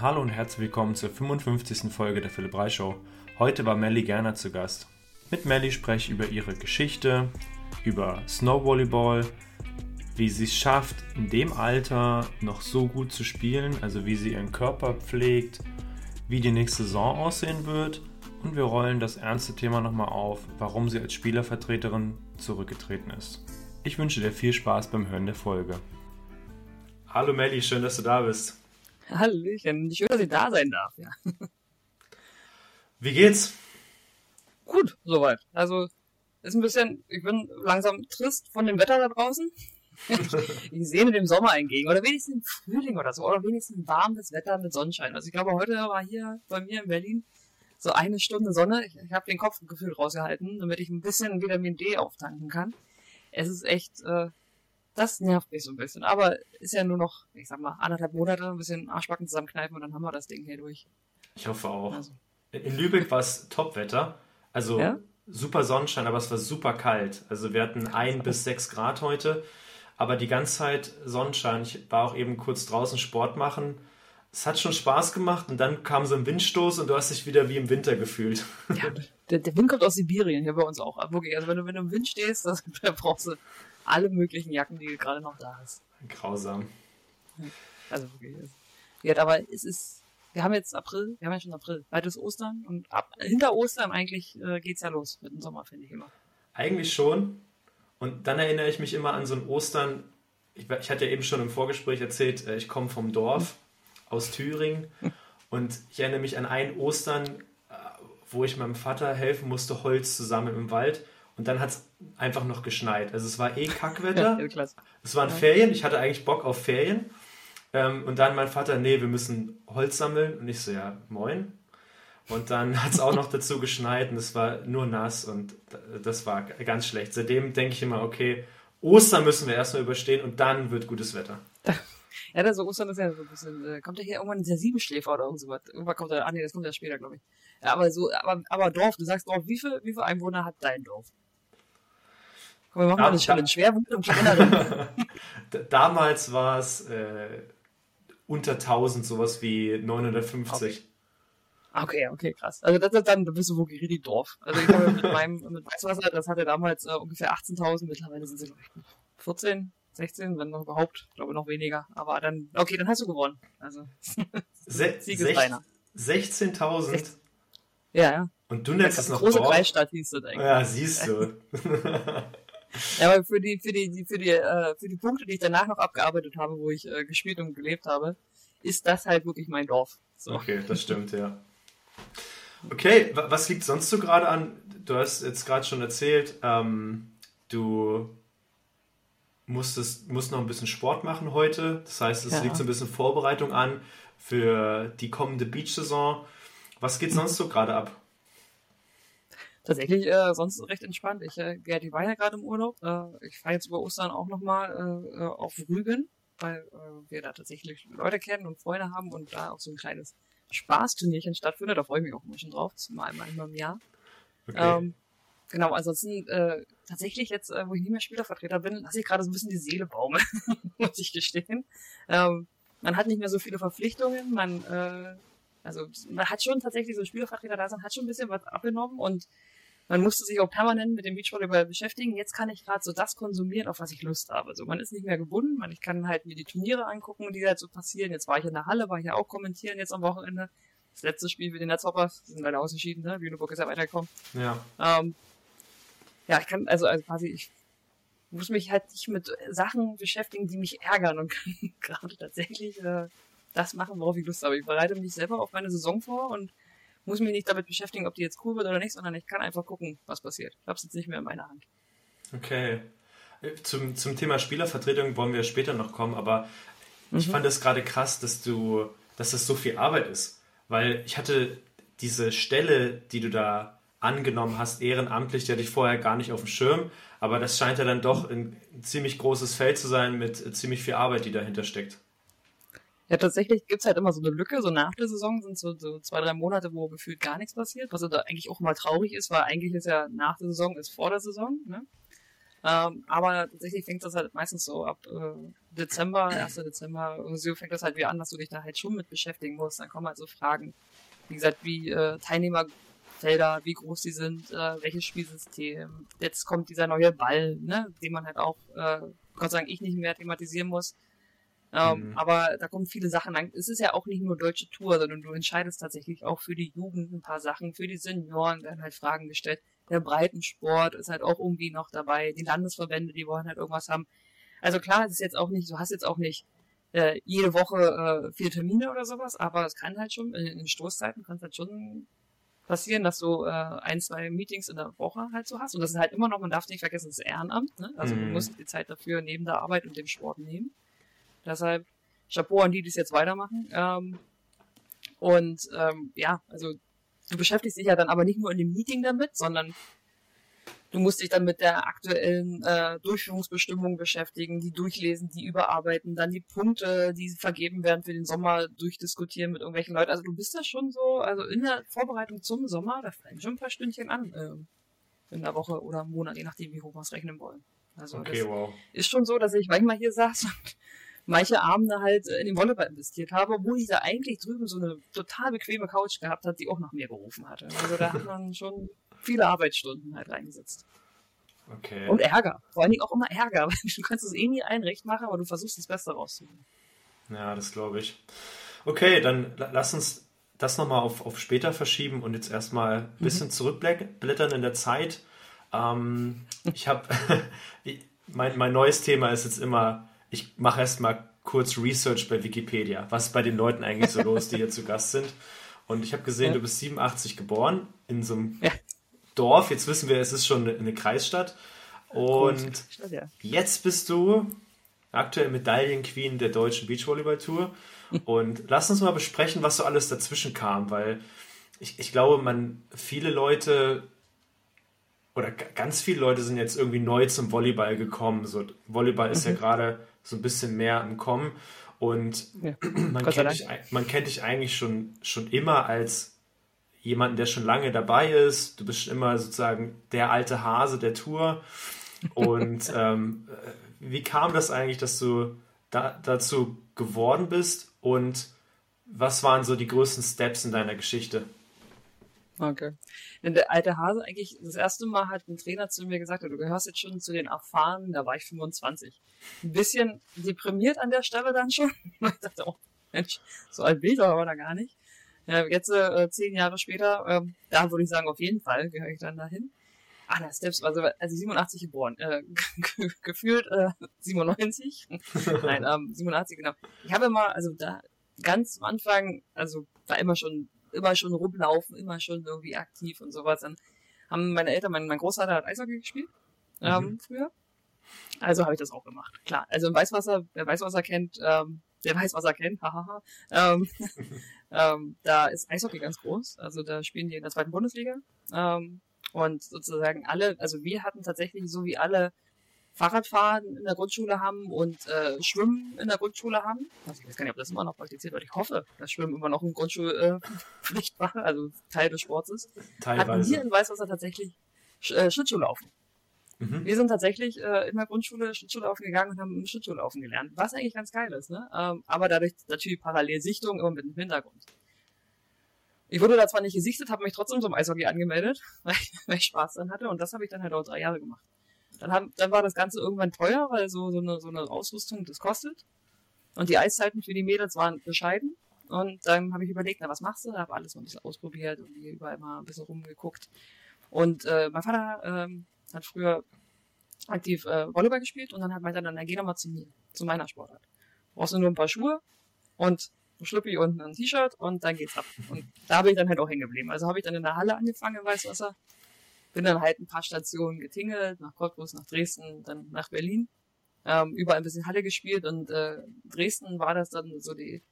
Hallo und herzlich willkommen zur 55. Folge der Philipp Reich Show. Heute war Melly Gerner zu Gast. Mit Melly spreche ich über ihre Geschichte, über Snowvolleyball, wie sie es schafft, in dem Alter noch so gut zu spielen, also wie sie ihren Körper pflegt, wie die nächste Saison aussehen wird und wir rollen das ernste Thema nochmal auf, warum sie als Spielervertreterin zurückgetreten ist. Ich wünsche dir viel Spaß beim Hören der Folge. Hallo Melly, schön, dass du da bist. Hallöchen, schön, dass ich da sein darf, ja. Wie geht's? Gut, soweit. Also, ist ein bisschen, ich bin langsam trist von dem Wetter da draußen. ich sehne dem Sommer entgegen. Oder wenigstens im Frühling oder so. Oder wenigstens warmes Wetter mit Sonnenschein. Also ich glaube, heute war hier bei mir in Berlin so eine Stunde Sonne. Ich, ich habe den Kopf gefühlt rausgehalten, damit ich ein bisschen Vitamin D auftanken kann. Es ist echt, äh, das nervt mich so ein bisschen. Aber ist ja nur noch, ich sag mal, anderthalb Monate, ein bisschen Arschbacken zusammenkneifen und dann haben wir das Ding hier durch. Ich hoffe auch. Also. In Lübeck war es Topwetter. Also ja? super Sonnenschein, aber es war super kalt. Also wir hatten ein bis sechs Grad heute, aber die ganze Zeit Sonnenschein. Ich war auch eben kurz draußen Sport machen. Es hat schon Spaß gemacht und dann kam so ein Windstoß und du hast dich wieder wie im Winter gefühlt. Ja, der, der Wind kommt aus Sibirien, hier bei uns auch. Also wenn du, wenn du im Wind stehst, das, da brauchst du alle möglichen Jacken, die gerade noch da hast. Grausam. Also wirklich. Ja, aber es ist, wir haben jetzt April, wir haben ja schon April, bald ist Ostern und ab, hinter Ostern eigentlich äh, geht's ja los mit dem Sommer, finde ich immer. Eigentlich schon. Und dann erinnere ich mich immer an so ein Ostern. Ich, ich hatte ja eben schon im Vorgespräch erzählt, äh, ich komme vom Dorf aus Thüringen und ich erinnere mich an ein Ostern, äh, wo ich meinem Vater helfen musste, Holz zu sammeln im Wald. Und dann hat es einfach noch geschneit. Also es war eh Kackwetter. es waren Ferien. Ich hatte eigentlich Bock auf Ferien. Ähm, und dann mein Vater, nee, wir müssen Holz sammeln. Und ich so, ja, moin. Und dann hat es auch noch dazu geschneit und es war nur nass und das war ganz schlecht. Seitdem denke ich immer, okay, Ostern müssen wir erstmal überstehen und dann wird gutes Wetter. Ja, das so Ostern ist ja so ein bisschen, äh, kommt ja hier irgendwann der Siebenschläfer oder irgendwas. Irgendwann kommt er, ah nee, das kommt ja später, glaube ich. Ja, aber so, aber, aber Dorf, du sagst Dorf, wie viel, wie viele Einwohner hat dein Dorf? Komm, wir machen mal eine Challenge. Schwerwut und Kleinerin. Damals war es äh, unter 1000, sowas wie 950. Okay. okay, okay, krass. Also das, dann bist du wirklich richtig Dorf. Also ich glaube, mit meinem mit Weißwasser, das hatte damals äh, ungefähr 18.000, mittlerweile sind sie 14, 16, wenn noch überhaupt, ich glaube noch weniger. Aber dann, okay, dann hast du gewonnen. Also Se 16.000? Ja, ja. Und du nennst es noch große Dorf? Kreisstadt hieß das eigentlich. Ja, siehst du. ja, aber für die, für die, für die, äh, für die Punkte, die ich danach noch abgearbeitet habe, wo ich äh, gespielt und gelebt habe, ist das halt wirklich mein Dorf. So. Okay, das stimmt, ja. Okay, was liegt sonst so gerade an? Du hast jetzt gerade schon erzählt, ähm, du musstest, musst noch ein bisschen Sport machen heute. Das heißt, es ja. liegt so ein bisschen Vorbereitung an für die kommende Beach-Saison. Was geht sonst so gerade ab? Tatsächlich äh, sonst recht entspannt. Ich, äh, Gerdi war ja gerade im Urlaub. Äh, ich fahre jetzt über Ostern auch nochmal äh, äh, auf Rügen, weil äh, wir da tatsächlich Leute kennen und Freunde haben und da auch so ein kleines Spaßturnierchen stattfindet. Da freue ich mich auch immer schon drauf. Das ist mal einmal im Jahr. Okay. Ähm, genau, ansonsten äh, tatsächlich jetzt, äh, wo ich nicht mehr Spielervertreter bin, lasse ich gerade so ein bisschen die Seele baumeln, muss ich gestehen. Ähm, man hat nicht mehr so viele Verpflichtungen, man äh, also man hat schon tatsächlich so Spielervertreter da sind, hat schon ein bisschen was abgenommen und man musste sich auch permanent mit dem Beachvolleyball beschäftigen. Jetzt kann ich gerade so das konsumieren, auf was ich Lust habe. Also man ist nicht mehr gebunden, man, ich kann halt mir die Turniere angucken, die halt so passieren. Jetzt war ich in der Halle, war ich ja auch kommentieren jetzt am Wochenende. Das letzte Spiel für den Netzhoppers, sind leider ausgeschieden, ne? Lüneburg ist ja weitergekommen. Ja. Ähm, ja, ich kann, also, also quasi, ich muss mich halt nicht mit Sachen beschäftigen, die mich ärgern und kann gerade tatsächlich äh, das machen, worauf ich Lust habe. Ich bereite mich selber auf meine Saison vor und muss mich nicht damit beschäftigen, ob die jetzt cool wird oder nicht, sondern ich kann einfach gucken, was passiert. Ich habe es jetzt nicht mehr in meiner Hand. Okay. Zum, zum Thema Spielervertretung wollen wir später noch kommen, aber mhm. ich fand es gerade krass, dass du, dass das so viel Arbeit ist. Weil ich hatte diese Stelle, die du da angenommen hast, ehrenamtlich, die hatte ich vorher gar nicht auf dem Schirm, aber das scheint ja dann doch ein ziemlich großes Feld zu sein mit ziemlich viel Arbeit, die dahinter steckt. Ja, tatsächlich gibt's halt immer so eine Lücke, so nach der Saison sind so, so zwei, drei Monate, wo gefühlt gar nichts passiert, was da eigentlich auch mal traurig ist, weil eigentlich ist ja nach der Saison ist vor der Saison, ne? Ähm, aber tatsächlich fängt das halt meistens so ab äh, Dezember, 1. Dezember, so fängt das halt wieder an, dass du dich da halt schon mit beschäftigen musst. Dann kommen halt so Fragen, wie gesagt, wie äh, Teilnehmerfelder, wie groß die sind, äh, welches Spielsystem. Jetzt kommt dieser neue Ball, ne, den man halt auch, äh, Gott sei Dank, ich nicht mehr thematisieren muss. Ähm, mhm. Aber da kommen viele Sachen an. Es ist ja auch nicht nur deutsche Tour, sondern du entscheidest tatsächlich auch für die Jugend ein paar Sachen, für die Senioren werden halt Fragen gestellt. Der Breitensport ist halt auch irgendwie noch dabei. Die Landesverbände, die wollen halt irgendwas haben. Also klar, es ist jetzt auch nicht, du hast jetzt auch nicht äh, jede Woche äh, vier Termine oder sowas, aber es kann halt schon, in, in Stoßzeiten kann es halt schon passieren, dass du äh, ein, zwei Meetings in der Woche halt so hast. Und das ist halt immer noch, man darf nicht vergessen, das ist Ehrenamt. Ne? Also mhm. du musst die Zeit dafür neben der Arbeit und dem Sport nehmen. Deshalb Chapeau an die, die es jetzt weitermachen. Ähm, und ähm, ja, also du beschäftigst dich ja dann aber nicht nur in dem Meeting damit, sondern du musst dich dann mit der aktuellen äh, Durchführungsbestimmung beschäftigen, die durchlesen, die überarbeiten, dann die Punkte, die vergeben werden für den Sommer, durchdiskutieren mit irgendwelchen Leuten. Also du bist da schon so, also in der Vorbereitung zum Sommer, da fallen schon ein paar Stündchen an äh, in der Woche oder im Monat, je nachdem, wie hoch wir es rechnen wollen. Also okay, das wow. ist schon so, dass ich manchmal hier saß und manche Abende halt äh, in den Volleyball investiert habe, obwohl ich da eigentlich drüben so eine total bequeme Couch gehabt hat, die auch nach mir gerufen hatte. Also da hat man schon viele Arbeitsstunden halt reingesetzt. Okay. Und Ärger. Vor allen Dingen auch immer Ärger, weil du kannst es eh nie einrecht machen, aber du versuchst das Beste rauszuholen. Ja, das glaube ich. Okay, dann lass uns das nochmal auf, auf später verschieben und jetzt erstmal ein bisschen mhm. zurückblättern in der Zeit. Ähm, ich habe, mein, mein neues Thema ist jetzt immer ich mache erstmal kurz Research bei Wikipedia. Was ist bei den Leuten eigentlich so los, die hier zu Gast sind? Und ich habe gesehen, ja. du bist 87 geboren in so einem ja. Dorf. Jetzt wissen wir, es ist schon eine, Kreisstadt. Und jetzt bist du aktuell Medaillenqueen der deutschen Beachvolleyball-Tour. Und lass uns mal besprechen, was so alles dazwischen kam, weil ich, ich glaube, man viele Leute oder ganz viele Leute sind jetzt irgendwie neu zum Volleyball gekommen. So, Volleyball ist mhm. ja gerade so ein bisschen mehr im Kommen. Und ja. man, kennt dich, man kennt dich eigentlich schon, schon immer als jemanden, der schon lange dabei ist. Du bist schon immer sozusagen der alte Hase der Tour. Und ähm, wie kam das eigentlich, dass du da, dazu geworden bist? Und was waren so die größten Steps in deiner Geschichte? Okay. Denn der alte Hase eigentlich, das erste Mal hat ein Trainer zu mir gesagt, du gehörst jetzt schon zu den Erfahrenen, da war ich 25. Ein bisschen deprimiert an der Stelle dann schon. ich dachte, oh Mensch, so alt bin ich aber da gar nicht. Ja, jetzt, äh, zehn Jahre später, äh, da würde ich sagen, auf jeden Fall gehöre ich dann dahin. Ah, der Steps, also, also 87 geboren, äh, gefühlt äh, 97. Nein, ähm, 87, genau. Ich habe immer, also da ganz am Anfang, also war immer schon immer schon rumlaufen, immer schon irgendwie aktiv und sowas. Dann haben meine Eltern, mein, mein Großvater hat Eishockey gespielt, ähm, mhm. früher. Also habe ich das auch gemacht. Klar. Also im Weißwasser, wer Weißwasser kennt, ähm, der Weißwasser kennt, hahaha. ähm, ähm, da ist Eishockey ganz groß. Also da spielen die in der zweiten Bundesliga. Ähm, und sozusagen alle, also wir hatten tatsächlich so wie alle Fahrradfahren in der Grundschule haben und äh, Schwimmen in der Grundschule haben. Also ich weiß gar nicht, ob das immer noch praktiziert wird. Ich hoffe, dass Schwimmen immer noch eine Grundschulpflicht äh, war, also Teil des Sports ist. Teilweise. Hatten wir in Weißwasser tatsächlich äh, Schlittschuhlaufen. Mhm. Wir sind tatsächlich äh, in der Grundschule Schlittschuhlaufen gegangen und haben Schlittschuhlaufen gelernt, was eigentlich ganz geil ist. Ne? Ähm, aber dadurch natürlich parallel Sichtung, immer mit dem Hintergrund. Ich wurde da zwar nicht gesichtet, habe mich trotzdem zum Eishockey angemeldet, weil ich, weil ich Spaß dran hatte und das habe ich dann halt auch drei Jahre gemacht. Dann, haben, dann war das Ganze irgendwann teuer, weil so, so, eine, so eine Ausrüstung das kostet. Und die Eiszeiten für die Mädels waren bescheiden. Und dann habe ich überlegt, na, was machst du? Habe alles mal ein bisschen ausprobiert und hier überall mal ein bisschen rumgeguckt. Und äh, mein Vater ähm, hat früher aktiv äh, Volleyball gespielt und dann hat meinte er dann, geh doch mal zu mir, zu meiner Sportart. Brauchst du nur ein paar Schuhe und ein Schlüppi und ein T-Shirt und dann geht's ab. Und da bin ich dann halt auch hängen geblieben. Also habe ich dann in der Halle angefangen im Weißwasser bin dann halt ein paar Stationen getingelt, nach Cottbus, nach Dresden, dann nach Berlin. Ähm, überall ein bisschen Halle gespielt und äh, Dresden war das dann so die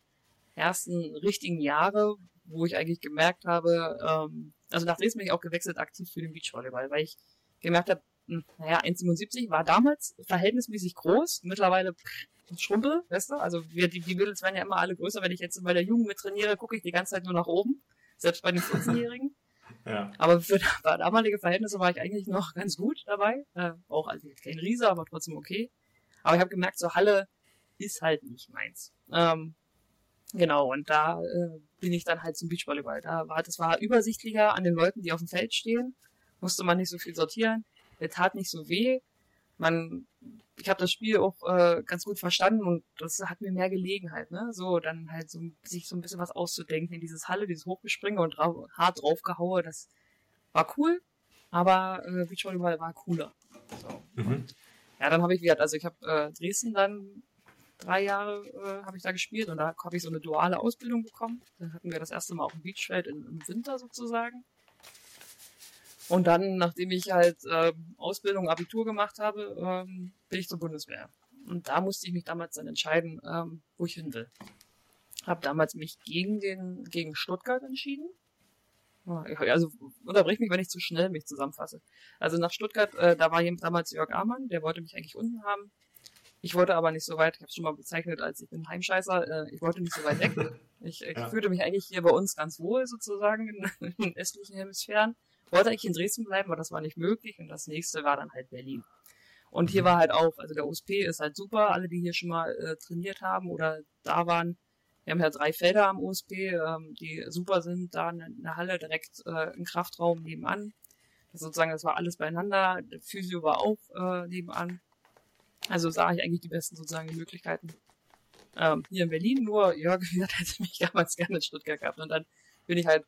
ersten richtigen Jahre, wo ich eigentlich gemerkt habe, ähm, also nach Dresden bin ich auch gewechselt aktiv für den Beachvolleyball, weil ich gemerkt habe, hm, naja, 1,77 war damals verhältnismäßig groß, mittlerweile schrumpel, weißt du? Also wir, die, die Mädels werden ja immer alle größer. Wenn ich jetzt bei der Jugend mit trainiere, gucke ich die ganze Zeit nur nach oben, selbst bei den 14-Jährigen. Ja. Aber für damalige Verhältnisse war ich eigentlich noch ganz gut dabei. Äh, auch also kein Riese, aber trotzdem okay. Aber ich habe gemerkt, so Halle ist halt nicht meins. Ähm, genau, und da äh, bin ich dann halt zum Beachvolleyball. Da war, das war übersichtlicher an den Leuten, die auf dem Feld stehen. Musste man nicht so viel sortieren. Der tat nicht so weh. Man, ich habe das Spiel auch äh, ganz gut verstanden und das hat mir mehr Gelegenheit, ne? So, dann halt so sich so ein bisschen was auszudenken in dieses Halle, dieses Hochgespringe und drau hart draufgehaue, das war cool, aber äh, Beachvolleyball war cooler. So. Mhm. Und, ja, dann habe ich wieder, also ich habe äh, Dresden dann drei Jahre äh, habe ich da gespielt und da habe ich so eine duale Ausbildung bekommen. Dann hatten wir das erste Mal auf dem Beachfeld im, im Winter sozusagen. Und dann, nachdem ich halt äh, Ausbildung, Abitur gemacht habe, ähm, bin ich zur Bundeswehr. Und da musste ich mich damals dann entscheiden, ähm, wo ich hin will. Habe damals mich gegen den gegen Stuttgart entschieden. Also unterbrich mich, wenn ich zu schnell mich zusammenfasse. Also nach Stuttgart, äh, da war damals Jörg Amann, der wollte mich eigentlich unten haben. Ich wollte aber nicht so weit, ich habe es schon mal bezeichnet als ich bin Heimscheißer, äh, ich wollte nicht so weit weg. Ich, ich ja. fühlte mich eigentlich hier bei uns ganz wohl sozusagen in, in den östlichen Hemisphären. Wollte eigentlich in Dresden bleiben, aber das war nicht möglich und das nächste war dann halt Berlin. Und hier mhm. war halt auch, also der OSP ist halt super, alle, die hier schon mal äh, trainiert haben oder da waren. Wir haben ja drei Felder am OSP, ähm, die super sind, da in der Halle direkt äh, ein Kraftraum nebenan. Das sozusagen, das war alles beieinander. Der Physio war auch äh, nebenan. Also sah ich eigentlich die besten sozusagen Möglichkeiten. Ähm, hier in Berlin, nur Jörg, wie gesagt, hätte mich damals gerne in Stuttgart gehabt. Und dann bin ich halt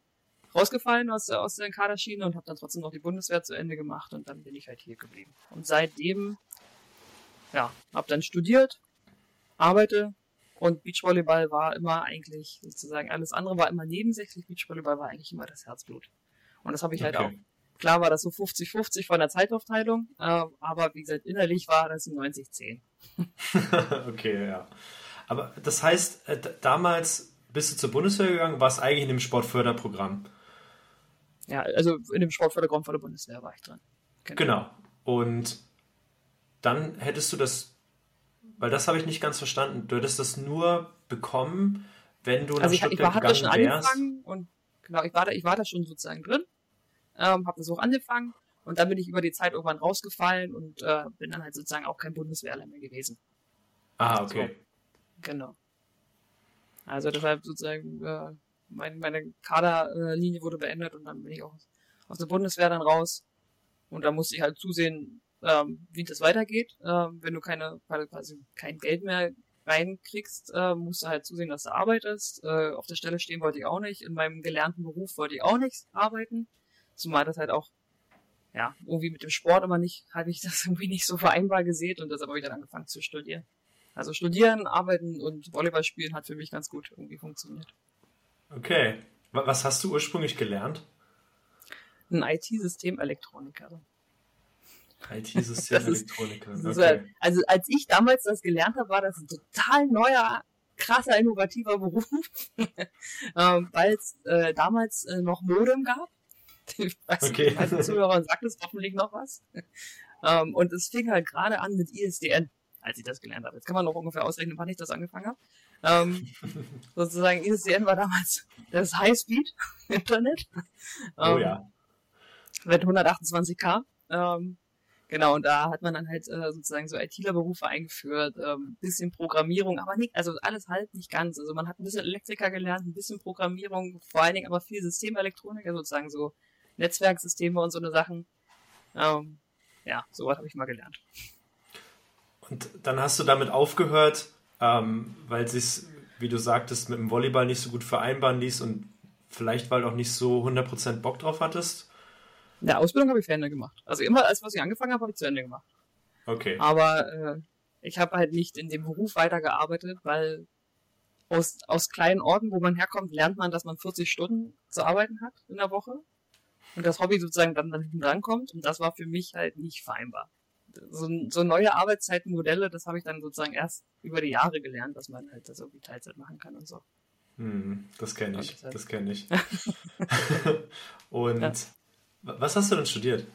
rausgefallen aus, aus der Kaderschiene und habe dann trotzdem noch die Bundeswehr zu Ende gemacht und dann bin ich halt hier geblieben. Und seitdem, ja, habe dann studiert, arbeite und Beachvolleyball war immer eigentlich sozusagen, alles andere war immer nebensächlich, Beachvolleyball war eigentlich immer das Herzblut. Und das habe ich halt okay. halt auch Klar war das so 50-50 von der Zeitaufteilung, äh, aber wie gesagt, innerlich war das ein 90-10. okay, ja. Aber das heißt, äh, damals bist du zur Bundeswehr gegangen, warst eigentlich in dem Sportförderprogramm. Ja, also in dem Sportförderprogramm von der Bundeswehr war ich dran. Genau. genau. Und dann hättest du das, weil das habe ich nicht ganz verstanden, du hättest das nur bekommen, wenn du nach also ich, Stuttgart ich war, hatte schon wärst. angefangen und genau, ich war da, ich war da schon sozusagen drin ähm, habe das auch angefangen und dann bin ich über die Zeit irgendwann rausgefallen und äh, bin dann halt sozusagen auch kein Bundeswehrler mehr gewesen. Ah, okay. So, genau. Also deshalb sozusagen äh, mein, meine Kaderlinie wurde beendet und dann bin ich auch aus der Bundeswehr dann raus und da musste ich halt zusehen, ähm, wie das weitergeht. Ähm, wenn du keine quasi kein Geld mehr reinkriegst, äh, musst du halt zusehen, dass du arbeitest. Äh, auf der Stelle stehen wollte ich auch nicht. In meinem gelernten Beruf wollte ich auch nicht arbeiten. Zumal das halt auch, ja, irgendwie mit dem Sport immer nicht, habe ich das irgendwie nicht so vereinbar gesehen und deshalb habe ich dann angefangen zu studieren. Also studieren, arbeiten und Volleyball spielen hat für mich ganz gut irgendwie funktioniert. Okay. Was hast du ursprünglich gelernt? Ein IT-Systemelektroniker. IT-Systemelektroniker. Okay. Also als ich damals das gelernt habe, war das ein total neuer, krasser, innovativer Beruf, ähm, weil es äh, damals äh, noch Modem gab ich weiß okay. nicht, die Zuhörer sagt es hoffentlich noch was. Ähm, und es fing halt gerade an mit ISDN, als ich das gelernt habe. Jetzt kann man noch ungefähr ausrechnen, wann ich das angefangen habe. Ähm, sozusagen ISDN war damals das High-Speed-Internet. oh ähm, ja. Mit 128k. Ähm, genau, und da hat man dann halt äh, sozusagen so ITler-Berufe eingeführt, ähm, bisschen Programmierung, aber nicht, also alles halt nicht ganz. Also man hat ein bisschen Elektriker gelernt, ein bisschen Programmierung, vor allen Dingen aber viel Systemelektronik, also sozusagen so Netzwerksysteme und so eine Sachen. Ähm, ja, sowas habe ich mal gelernt. Und dann hast du damit aufgehört, ähm, weil es wie du sagtest, mit dem Volleyball nicht so gut vereinbaren ließ und vielleicht, weil du auch nicht so 100% Bock drauf hattest? In der Ausbildung habe ich zu Ende gemacht. Also immer, als was ich angefangen habe, habe ich zu Ende gemacht. Okay. Aber äh, ich habe halt nicht in dem Beruf weitergearbeitet, weil aus, aus kleinen Orten, wo man herkommt, lernt man, dass man 40 Stunden zu arbeiten hat in der Woche und das Hobby sozusagen dann, dann hinten rankommt. Und das war für mich halt nicht vereinbar. So, so neue Arbeitszeitenmodelle, das habe ich dann sozusagen erst über die Jahre gelernt, dass man halt das irgendwie Teilzeit machen kann und so. Hm, das kenne ich, das kenne ich. und ja. was hast du denn studiert?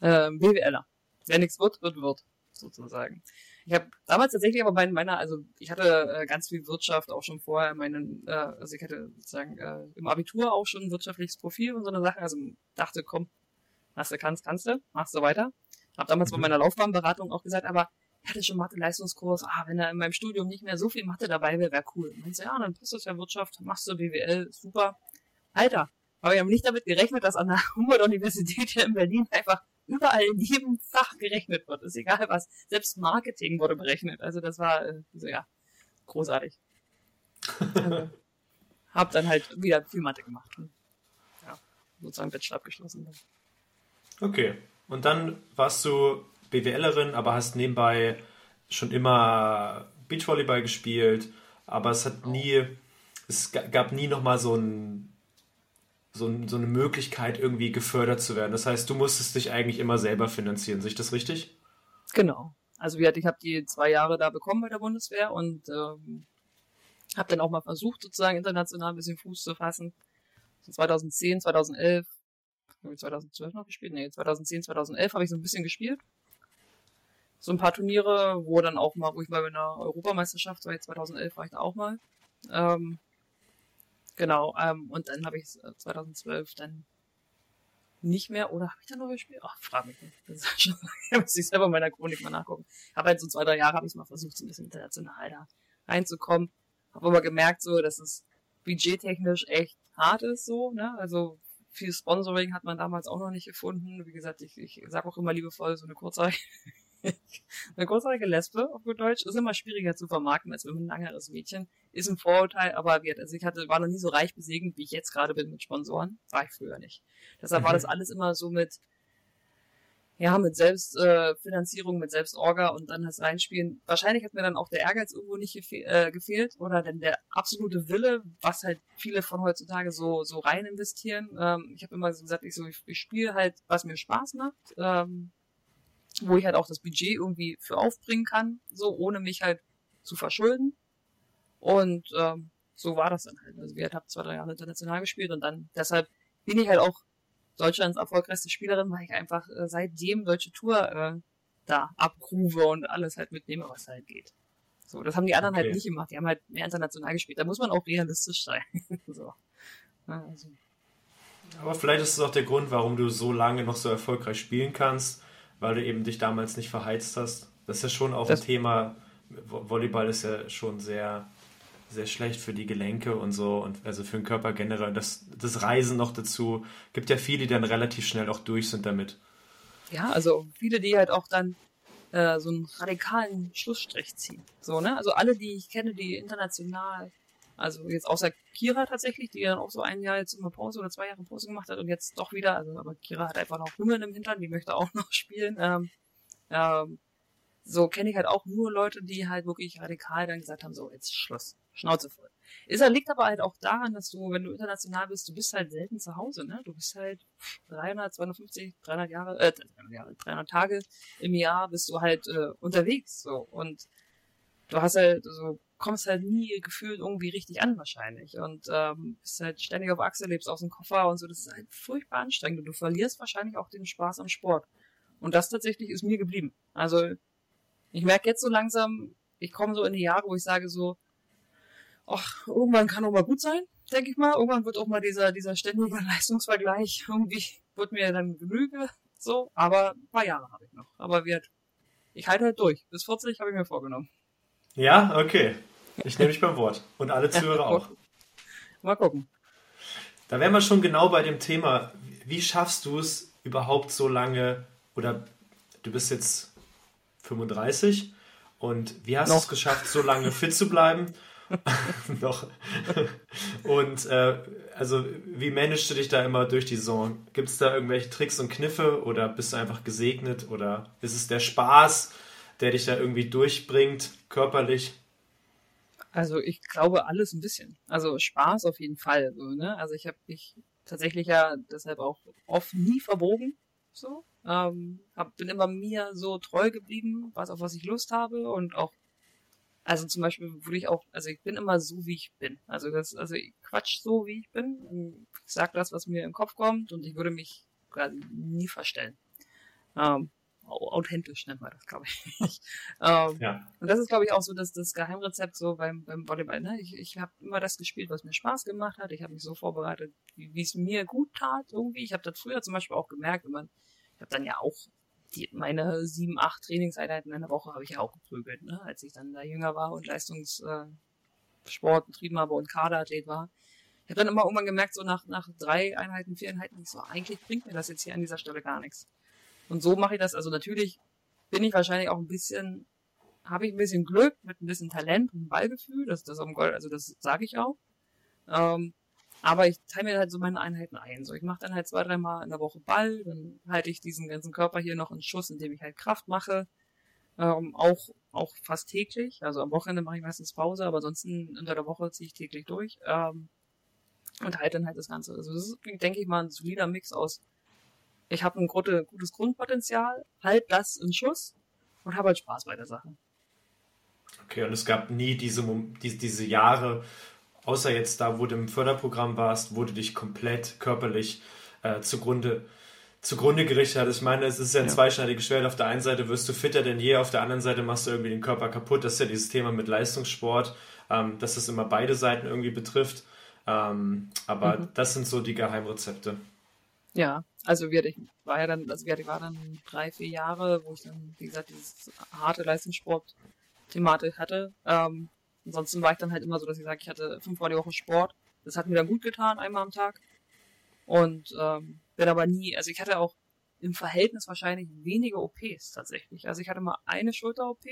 Ähm, BWLer. Wer nichts wird, wird wird. sozusagen. Ich habe damals tatsächlich aber bei meiner, also ich hatte äh, ganz viel Wirtschaft auch schon vorher, meinen, äh, also ich hatte sozusagen äh, im Abitur auch schon ein wirtschaftliches Profil und so eine Sache, also dachte, komm, hast du kannst, kannst du, machst du weiter. Hab damals mhm. bei meiner Laufbahnberatung auch gesagt, aber ich hatte schon Mathe-Leistungskurs, ah, wenn da in meinem Studium nicht mehr so viel Mathe dabei wäre, wäre cool. Und du, ja, dann passt das ja Wirtschaft, machst du BWL, super. Alter, aber wir haben nicht damit gerechnet, dass an der Humboldt-Universität hier in Berlin einfach überall in jedem Fach gerechnet wird. Ist egal was. Selbst Marketing wurde berechnet. Also das war äh, so, ja, großartig. also, hab dann halt wieder viel Mathe gemacht. Und, ja, sozusagen Bachelor abgeschlossen. Okay. Und dann warst du BWLerin, aber hast nebenbei schon immer Beachvolleyball gespielt, aber es hat nie, es gab nie nochmal so ein so, so eine Möglichkeit, irgendwie gefördert zu werden. Das heißt, du musstest dich eigentlich immer selber finanzieren. Sehe ich das richtig? Genau. Also ich habe die zwei Jahre da bekommen bei der Bundeswehr und ähm, habe dann auch mal versucht, sozusagen international ein bisschen Fuß zu fassen. 2010, 2011, habe ich 2012 noch gespielt? Nee, 2010, 2011 habe ich so ein bisschen gespielt. So ein paar Turniere, wo dann auch mal, wo ich mal bei einer Europameisterschaft, 2011 war ich da auch mal. Ähm, Genau, ähm, und dann habe ich 2012 dann nicht mehr, oder habe ich dann noch gespielt? Ach, frag mich nicht. Das ist schon, da muss ich selber in meiner Chronik mal nachgucken. Aber halt so zwei, drei Jahre habe ich es mal versucht, so ein bisschen international da reinzukommen. Habe aber gemerkt, so, dass es budgettechnisch echt hart ist, so, ne? Also viel Sponsoring hat man damals auch noch nicht gefunden. Wie gesagt, ich, ich sage auch immer liebevoll, so eine kurze eine großartige Lesbe, auf gut Deutsch, ist immer schwieriger zu vermarkten, als wenn man ein langeres Mädchen. Ist ein Vorurteil, aber wird, also ich hatte, war noch nie so reich besegend, wie ich jetzt gerade bin mit Sponsoren. War ich früher nicht. Deshalb mhm. war das alles immer so mit, ja, mit Selbstfinanzierung, äh, mit Selbstorga und dann das Reinspielen. Wahrscheinlich hat mir dann auch der Ehrgeiz irgendwo nicht gefe äh, gefehlt oder denn der absolute Wille, was halt viele von heutzutage so so rein investieren. Ähm, ich habe immer so gesagt, ich so, ich, ich spiele halt, was mir Spaß macht. Ähm, wo ich halt auch das Budget irgendwie für aufbringen kann, so ohne mich halt zu verschulden. Und ähm, so war das dann halt. Also wir haben zwei, drei Jahre international gespielt und dann deshalb bin ich halt auch Deutschlands erfolgreichste Spielerin, weil ich einfach äh, seitdem deutsche Tour äh, da abgrube und alles halt mitnehme, was halt geht. So, das haben die anderen halt okay. halt nicht gemacht. Die haben halt mehr international gespielt. Da muss man auch realistisch sein. so. Also. Aber vielleicht ist es auch der Grund, warum du so lange noch so erfolgreich spielen kannst, weil du eben dich damals nicht verheizt hast. Das ist ja schon auch das ein Thema. Volleyball ist ja schon sehr, sehr schlecht für die Gelenke und so und also für den Körper generell. Das, das Reisen noch dazu. Gibt ja viele, die dann relativ schnell auch durch sind damit. Ja, also viele, die halt auch dann äh, so einen radikalen Schlussstrich ziehen. So, ne? Also alle, die ich kenne, die international also jetzt außer Kira tatsächlich, die dann auch so ein Jahr jetzt immer Pause oder zwei Jahre Pause gemacht hat und jetzt doch wieder, also aber Kira hat einfach noch Hummeln im Hintern, die möchte auch noch spielen. Ähm, ähm, so kenne ich halt auch nur Leute, die halt wirklich radikal dann gesagt haben, so jetzt Schluss, Schnauze voll. Ist halt, liegt aber halt auch daran, dass du, wenn du international bist, du bist halt selten zu Hause, ne? Du bist halt 300, 250, 300 Jahre, äh, 300, Jahre, 300 Tage im Jahr bist du halt äh, unterwegs, so. Und du hast halt so kommst halt nie gefühlt irgendwie richtig an wahrscheinlich und ähm, bist halt ständig auf Achse, lebst aus dem Koffer und so. Das ist halt furchtbar anstrengend und du verlierst wahrscheinlich auch den Spaß am Sport. Und das tatsächlich ist mir geblieben. Also ich merke jetzt so langsam, ich komme so in die Jahre, wo ich sage so, ach, irgendwann kann auch mal gut sein, denke ich mal. Irgendwann wird auch mal dieser, dieser ständige Leistungsvergleich irgendwie, wird mir dann genüge, so. Aber ein paar Jahre habe ich noch. Aber wird, ich halte halt durch. Bis 40 habe ich mir vorgenommen. Ja, okay. Ich nehme mich beim Wort. Und alle Zuhörer auch. Mal gucken. Da wären wir schon genau bei dem Thema. Wie schaffst du es überhaupt so lange, oder du bist jetzt 35 und wie hast du es geschafft, so lange fit zu bleiben? Noch. und äh, also, wie managst du dich da immer durch die Saison? Gibt es da irgendwelche Tricks und Kniffe oder bist du einfach gesegnet oder ist es der Spaß, der dich da irgendwie durchbringt, körperlich? Also ich glaube alles ein bisschen. Also Spaß auf jeden Fall. So, ne? Also ich habe mich tatsächlich ja deshalb auch oft nie verbogen. So. Ähm, hab, bin immer mir so treu geblieben, was auf was ich Lust habe und auch, also zum Beispiel würde ich auch, also ich bin immer so, wie ich bin. Also das, also ich quatsch so, wie ich bin. Ich sag das, was mir im Kopf kommt und ich würde mich quasi nie verstellen. Ähm, authentisch nennt man das, glaube ich. ähm, ja. Und das ist, glaube ich, auch so dass das Geheimrezept so beim, beim Volleyball. Ne? Ich, ich habe immer das gespielt, was mir Spaß gemacht hat. Ich habe mich so vorbereitet, wie es mir gut tat irgendwie. Ich habe das früher zum Beispiel auch gemerkt, wenn man, ich habe dann ja auch die, meine sieben, acht Trainingseinheiten in der Woche habe ich ja auch geprügelt, ne? als ich dann da jünger war und Leistungssport äh, betrieben habe und Kaderathlet war. Ich habe dann immer irgendwann gemerkt, so nach, nach drei Einheiten, vier Einheiten, ich so, eigentlich bringt mir das jetzt hier an dieser Stelle gar nichts. Und so mache ich das. Also natürlich bin ich wahrscheinlich auch ein bisschen, habe ich ein bisschen Glück mit ein bisschen Talent und Ballgefühl. Das, das am Gold, also das sage ich auch. Ähm, aber ich teile mir halt so meine Einheiten ein. So, ich mache dann halt zwei, dreimal in der Woche Ball, dann halte ich diesen ganzen Körper hier noch in Schuss, indem ich halt Kraft mache. Ähm, auch, auch fast täglich. Also am Wochenende mache ich meistens Pause, aber ansonsten unter der Woche ziehe ich täglich durch. Ähm, und halte dann halt das Ganze. Also das ist, denke ich mal, ein solider Mix aus ich habe ein gute, gutes Grundpotenzial, halt das in Schuss und habe halt Spaß bei der Sache. Okay, und es gab nie diese, diese, diese Jahre, außer jetzt da, wo du im Förderprogramm warst, wo du dich komplett körperlich äh, zugrunde, zugrunde gerichtet hast. Ich meine, es ist ja ein ja. zweischneidiges Schwert. Auf der einen Seite wirst du fitter denn je, auf der anderen Seite machst du irgendwie den Körper kaputt. Das ist ja dieses Thema mit Leistungssport, ähm, dass es immer beide Seiten irgendwie betrifft. Ähm, aber mhm. das sind so die Geheimrezepte. Ja, also wir, ich war ja dann, also wir, ich war dann drei, vier Jahre, wo ich dann, wie gesagt, dieses harte Leistungssport-Thematik hatte. Ähm, ansonsten war ich dann halt immer so, dass ich sage, ich hatte fünfmal die Woche Sport. Das hat mir dann gut getan, einmal am Tag. Und ähm, bin aber nie, also ich hatte auch im Verhältnis wahrscheinlich wenige OPs tatsächlich. Also ich hatte mal eine Schulter-OP.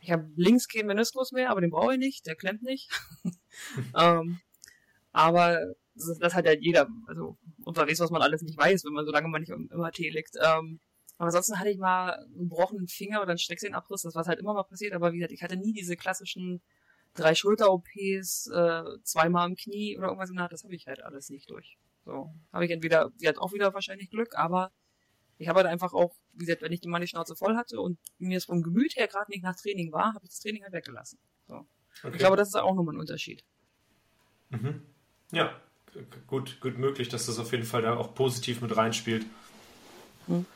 Ich habe links keinen Meniskus mehr, aber den brauche ich nicht, der klemmt nicht. ähm, aber das, das hat ja jeder, also unterwegs, was man alles nicht weiß, wenn man so lange mal nicht im MRT liegt. Ähm, aber ansonsten hatte ich mal einen gebrochenen Finger oder einen Stecksehenabriss, das war halt immer mal passiert, aber wie gesagt, ich hatte nie diese klassischen drei Schulter-OPs, äh, zweimal im Knie oder irgendwas in der Art, das habe ich halt alles nicht durch. So, habe ich entweder, die hat auch wieder wahrscheinlich Glück, aber ich habe halt einfach auch, wie gesagt, wenn ich mal die Schnauze voll hatte und mir es vom Gemüt her gerade nicht nach Training war, habe ich das Training halt weggelassen. So. Okay. Ich glaube, das ist auch nochmal ein Unterschied. Mhm. Ja, gut, gut möglich, dass das auf jeden Fall da auch positiv mit reinspielt. Hm.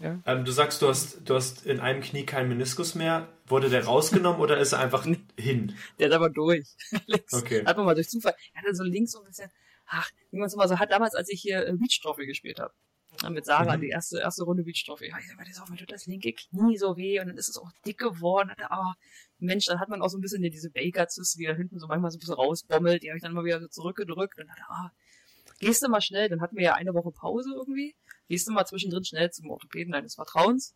Ja. Ähm, du sagst, du hast, du hast in einem Knie keinen Meniskus mehr. Wurde der rausgenommen oder ist er einfach hin? Der ist aber durch. links. Okay. Man mal durch Zufall. Er hatte so links so ein bisschen, ach, wie man es immer so hat, damals, als ich hier äh, Beach Trophy gespielt habe. Mit Sarah, mhm. die erste, erste Runde Beach Trophy. Ja, ich sag, das, mir tut das linke Knie so weh und dann ist es auch dick geworden. Oh, Mensch, dann hat man auch so ein bisschen diese Baker-Zyste, die da hinten so manchmal so ein bisschen rausbommelt. Die habe ich dann mal wieder so zurückgedrückt und dachte, ah, gehst du mal schnell, dann hatten wir ja eine Woche Pause irgendwie. Gehst du mal zwischendrin schnell zum Orthopäden deines Vertrauens.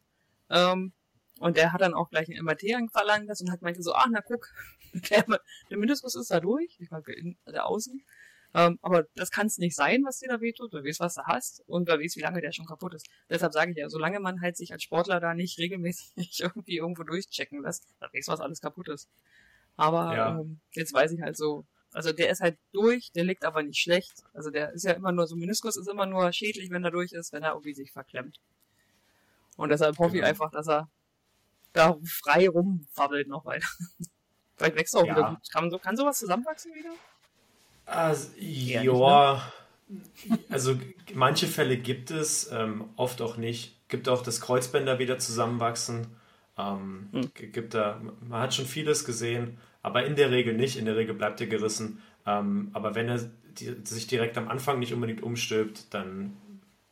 Ähm, und der hat dann auch gleich ein MRT verlangt und hat meinte so, ah, na guck, der, der Meniskus ist da durch, ich meine, der Außen. Ähm, aber das kann es nicht sein, was dir da wehtut. Du weißt, was du hast und du weißt, wie lange der schon kaputt ist. Deshalb sage ich ja, solange man halt sich als Sportler da nicht regelmäßig irgendwie irgendwo durchchecken lässt, dann weißt du, was alles kaputt ist. Aber ja. ähm, jetzt weiß ich halt so, also der ist halt durch, der liegt aber nicht schlecht. Also der ist ja immer nur, so Meniskus ist immer nur schädlich, wenn er durch ist, wenn er irgendwie sich verklemmt. Und deshalb hoffe genau. ich einfach, dass er da frei rumfabbelt noch weiter. Vielleicht wächst er auch ja. wieder gut. Kann, so, kann sowas zusammenwachsen wieder? Also, ja, also manche Fälle gibt es, ähm, oft auch nicht. Gibt auch, dass Kreuzbänder wieder zusammenwachsen. Ähm, hm. Gibt da, man hat schon vieles gesehen, aber in der Regel nicht. In der Regel bleibt er gerissen. Ähm, aber wenn er die, sich direkt am Anfang nicht unbedingt umstülpt, dann,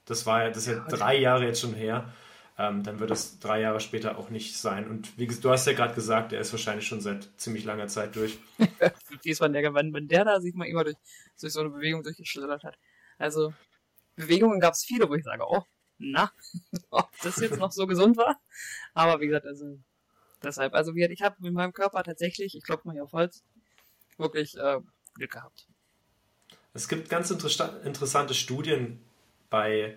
das war ja, das ist ja drei Jahre jetzt schon her, ähm, dann wird es drei Jahre später auch nicht sein. Und wie du hast ja gerade gesagt, er ist wahrscheinlich schon seit ziemlich langer Zeit durch. Diesmal der, wenn, wenn der da sich mal immer durch, durch so eine Bewegung durchgeschlittert hat. Also, Bewegungen gab es viele, wo ich sage, oh, na, ob das jetzt noch so gesund war. Aber wie gesagt, also, deshalb, also wie, ich habe mit meinem Körper tatsächlich, ich klopfe mal hier auf Holz, wirklich äh, Glück gehabt. Es gibt ganz inter interessante Studien bei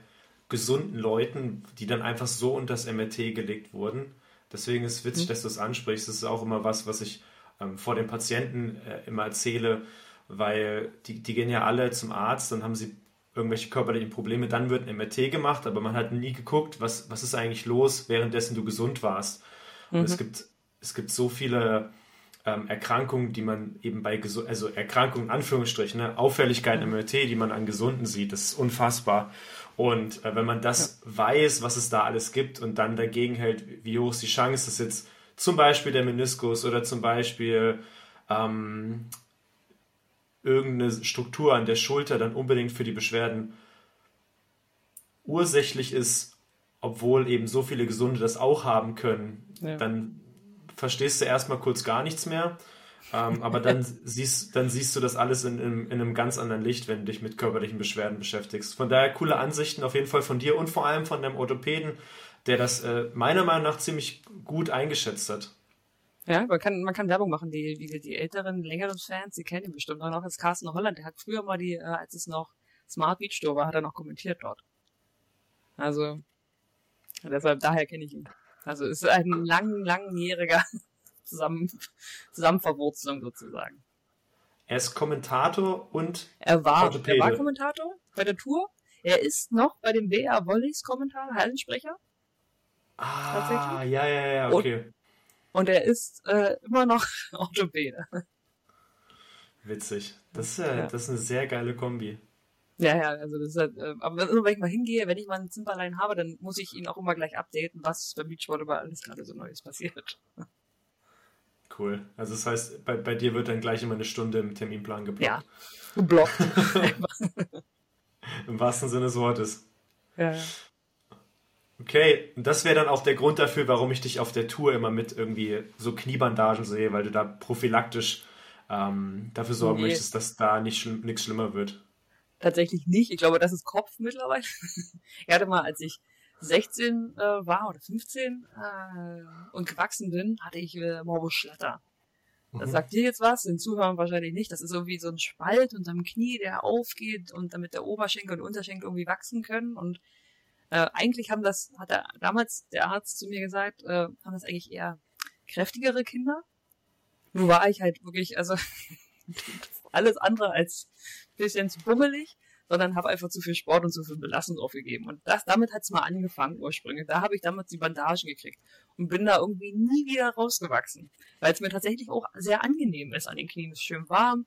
gesunden Leuten, die dann einfach so unter das MRT gelegt wurden. Deswegen ist es witzig, mhm. dass du es ansprichst. Das ist auch immer was, was ich ähm, vor den Patienten äh, immer erzähle, weil die, die gehen ja alle zum Arzt, dann haben sie irgendwelche körperlichen Probleme, dann wird ein MRT gemacht, aber man hat nie geguckt, was, was ist eigentlich los, währenddessen du gesund warst. Mhm. Und es mhm. gibt, es gibt so viele ähm, Erkrankungen, die man eben bei, also Erkrankungen in Anführungsstrichen, ne? Auffälligkeiten im MRT, die man an Gesunden sieht, das ist unfassbar. Und äh, wenn man das ja. weiß, was es da alles gibt und dann dagegen hält, wie hoch ist die Chance, dass jetzt zum Beispiel der Meniskus oder zum Beispiel ähm, irgendeine Struktur an der Schulter dann unbedingt für die Beschwerden ursächlich ist, obwohl eben so viele Gesunde das auch haben können, ja. dann verstehst du erstmal kurz gar nichts mehr. Ähm, aber dann siehst, dann siehst du das alles in, in, in, einem ganz anderen Licht, wenn du dich mit körperlichen Beschwerden beschäftigst. Von daher coole Ansichten auf jeden Fall von dir und vor allem von deinem Orthopäden, der das äh, meiner Meinung nach ziemlich gut eingeschätzt hat. Ja, man kann, man kann Werbung machen. Die, die, die älteren, längeren Fans, die kennen ihn bestimmt. Und auch als Carsten Holland, der hat früher mal die, äh, als es noch Smart Beach Store war, hat er noch kommentiert dort. Also, deshalb, daher kenne ich ihn. Also, ist ein lang, langjähriger Zusammen, Zusammenverwurzelung sozusagen. Er ist Kommentator und er war, Orthopäde. er war Kommentator bei der Tour. Er ist noch bei dem BR Volleys Kommentar, Hallensprecher. Ah, ja, ja, ja, okay. Und und er ist äh, immer noch Orthopäde. Witzig. Das ist, ja, ja, das ist eine sehr geile Kombi. Ja, ja, also das ist halt, äh, aber immer wenn ich mal hingehe, wenn ich mal einen Zimperlein habe, dann muss ich ihn auch immer gleich updaten, was beim über alles gerade so Neues passiert. Cool. Also das heißt, bei, bei dir wird dann gleich immer eine Stunde im Terminplan geblockt. Ja, geblockt. Im wahrsten Sinne des Wortes. Ja. Okay, und das wäre dann auch der Grund dafür, warum ich dich auf der Tour immer mit irgendwie so Kniebandagen sehe, weil du da prophylaktisch ähm, dafür sorgen nee. möchtest, dass da nicht schlimm, nichts schlimmer wird. Tatsächlich nicht. Ich glaube, das ist Kopf mittlerweile. ich hatte mal, als ich 16 äh, war oder 15 äh, und gewachsen bin, hatte ich äh, Morbus Schlatter. Das mhm. sagt dir jetzt was, den Zuhörern wahrscheinlich nicht. Das ist irgendwie so ein Spalt unterm Knie, der aufgeht und damit der Oberschenkel und Unterschenkel irgendwie wachsen können und äh, eigentlich haben das, hat er damals der Arzt zu mir gesagt, äh, haben das eigentlich eher kräftigere Kinder. Nur war ich halt wirklich, also alles andere als bisschen zu bummelig, sondern habe einfach zu viel Sport und zu viel Belastung draufgegeben. Und das, damit hat's mal angefangen ursprünglich. Da habe ich damals die Bandagen gekriegt und bin da irgendwie nie wieder rausgewachsen, weil es mir tatsächlich auch sehr angenehm ist an den Knien. Es ist schön warm,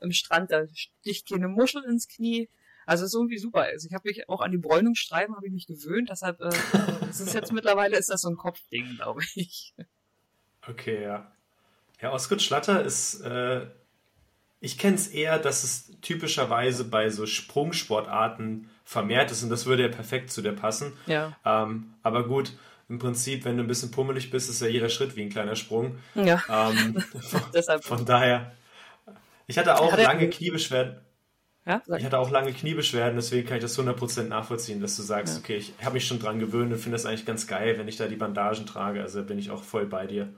im Strand da sticht keine Muschel ins Knie. Also es ist irgendwie super. Also ich habe mich auch an die Bräunungsstreifen habe ich mich gewöhnt, deshalb äh, es ist jetzt mittlerweile ist das so ein Kopfding, glaube ich. Okay, ja. Ja, Oskar Schlatter ist äh, ich kenne es eher, dass es typischerweise bei so Sprungsportarten vermehrt ist und das würde ja perfekt zu dir passen. Ja. Ähm, aber gut, im Prinzip, wenn du ein bisschen pummelig bist, ist ja jeder Schritt wie ein kleiner Sprung. Ja. Ähm, von, von daher. Ich hatte auch lange Kniebeschwerden. Ja, ich hatte auch lange Kniebeschwerden, deswegen kann ich das 100% nachvollziehen, dass du sagst, ja. okay, ich habe mich schon dran gewöhnt und finde das eigentlich ganz geil, wenn ich da die Bandagen trage. Also bin ich auch voll bei dir.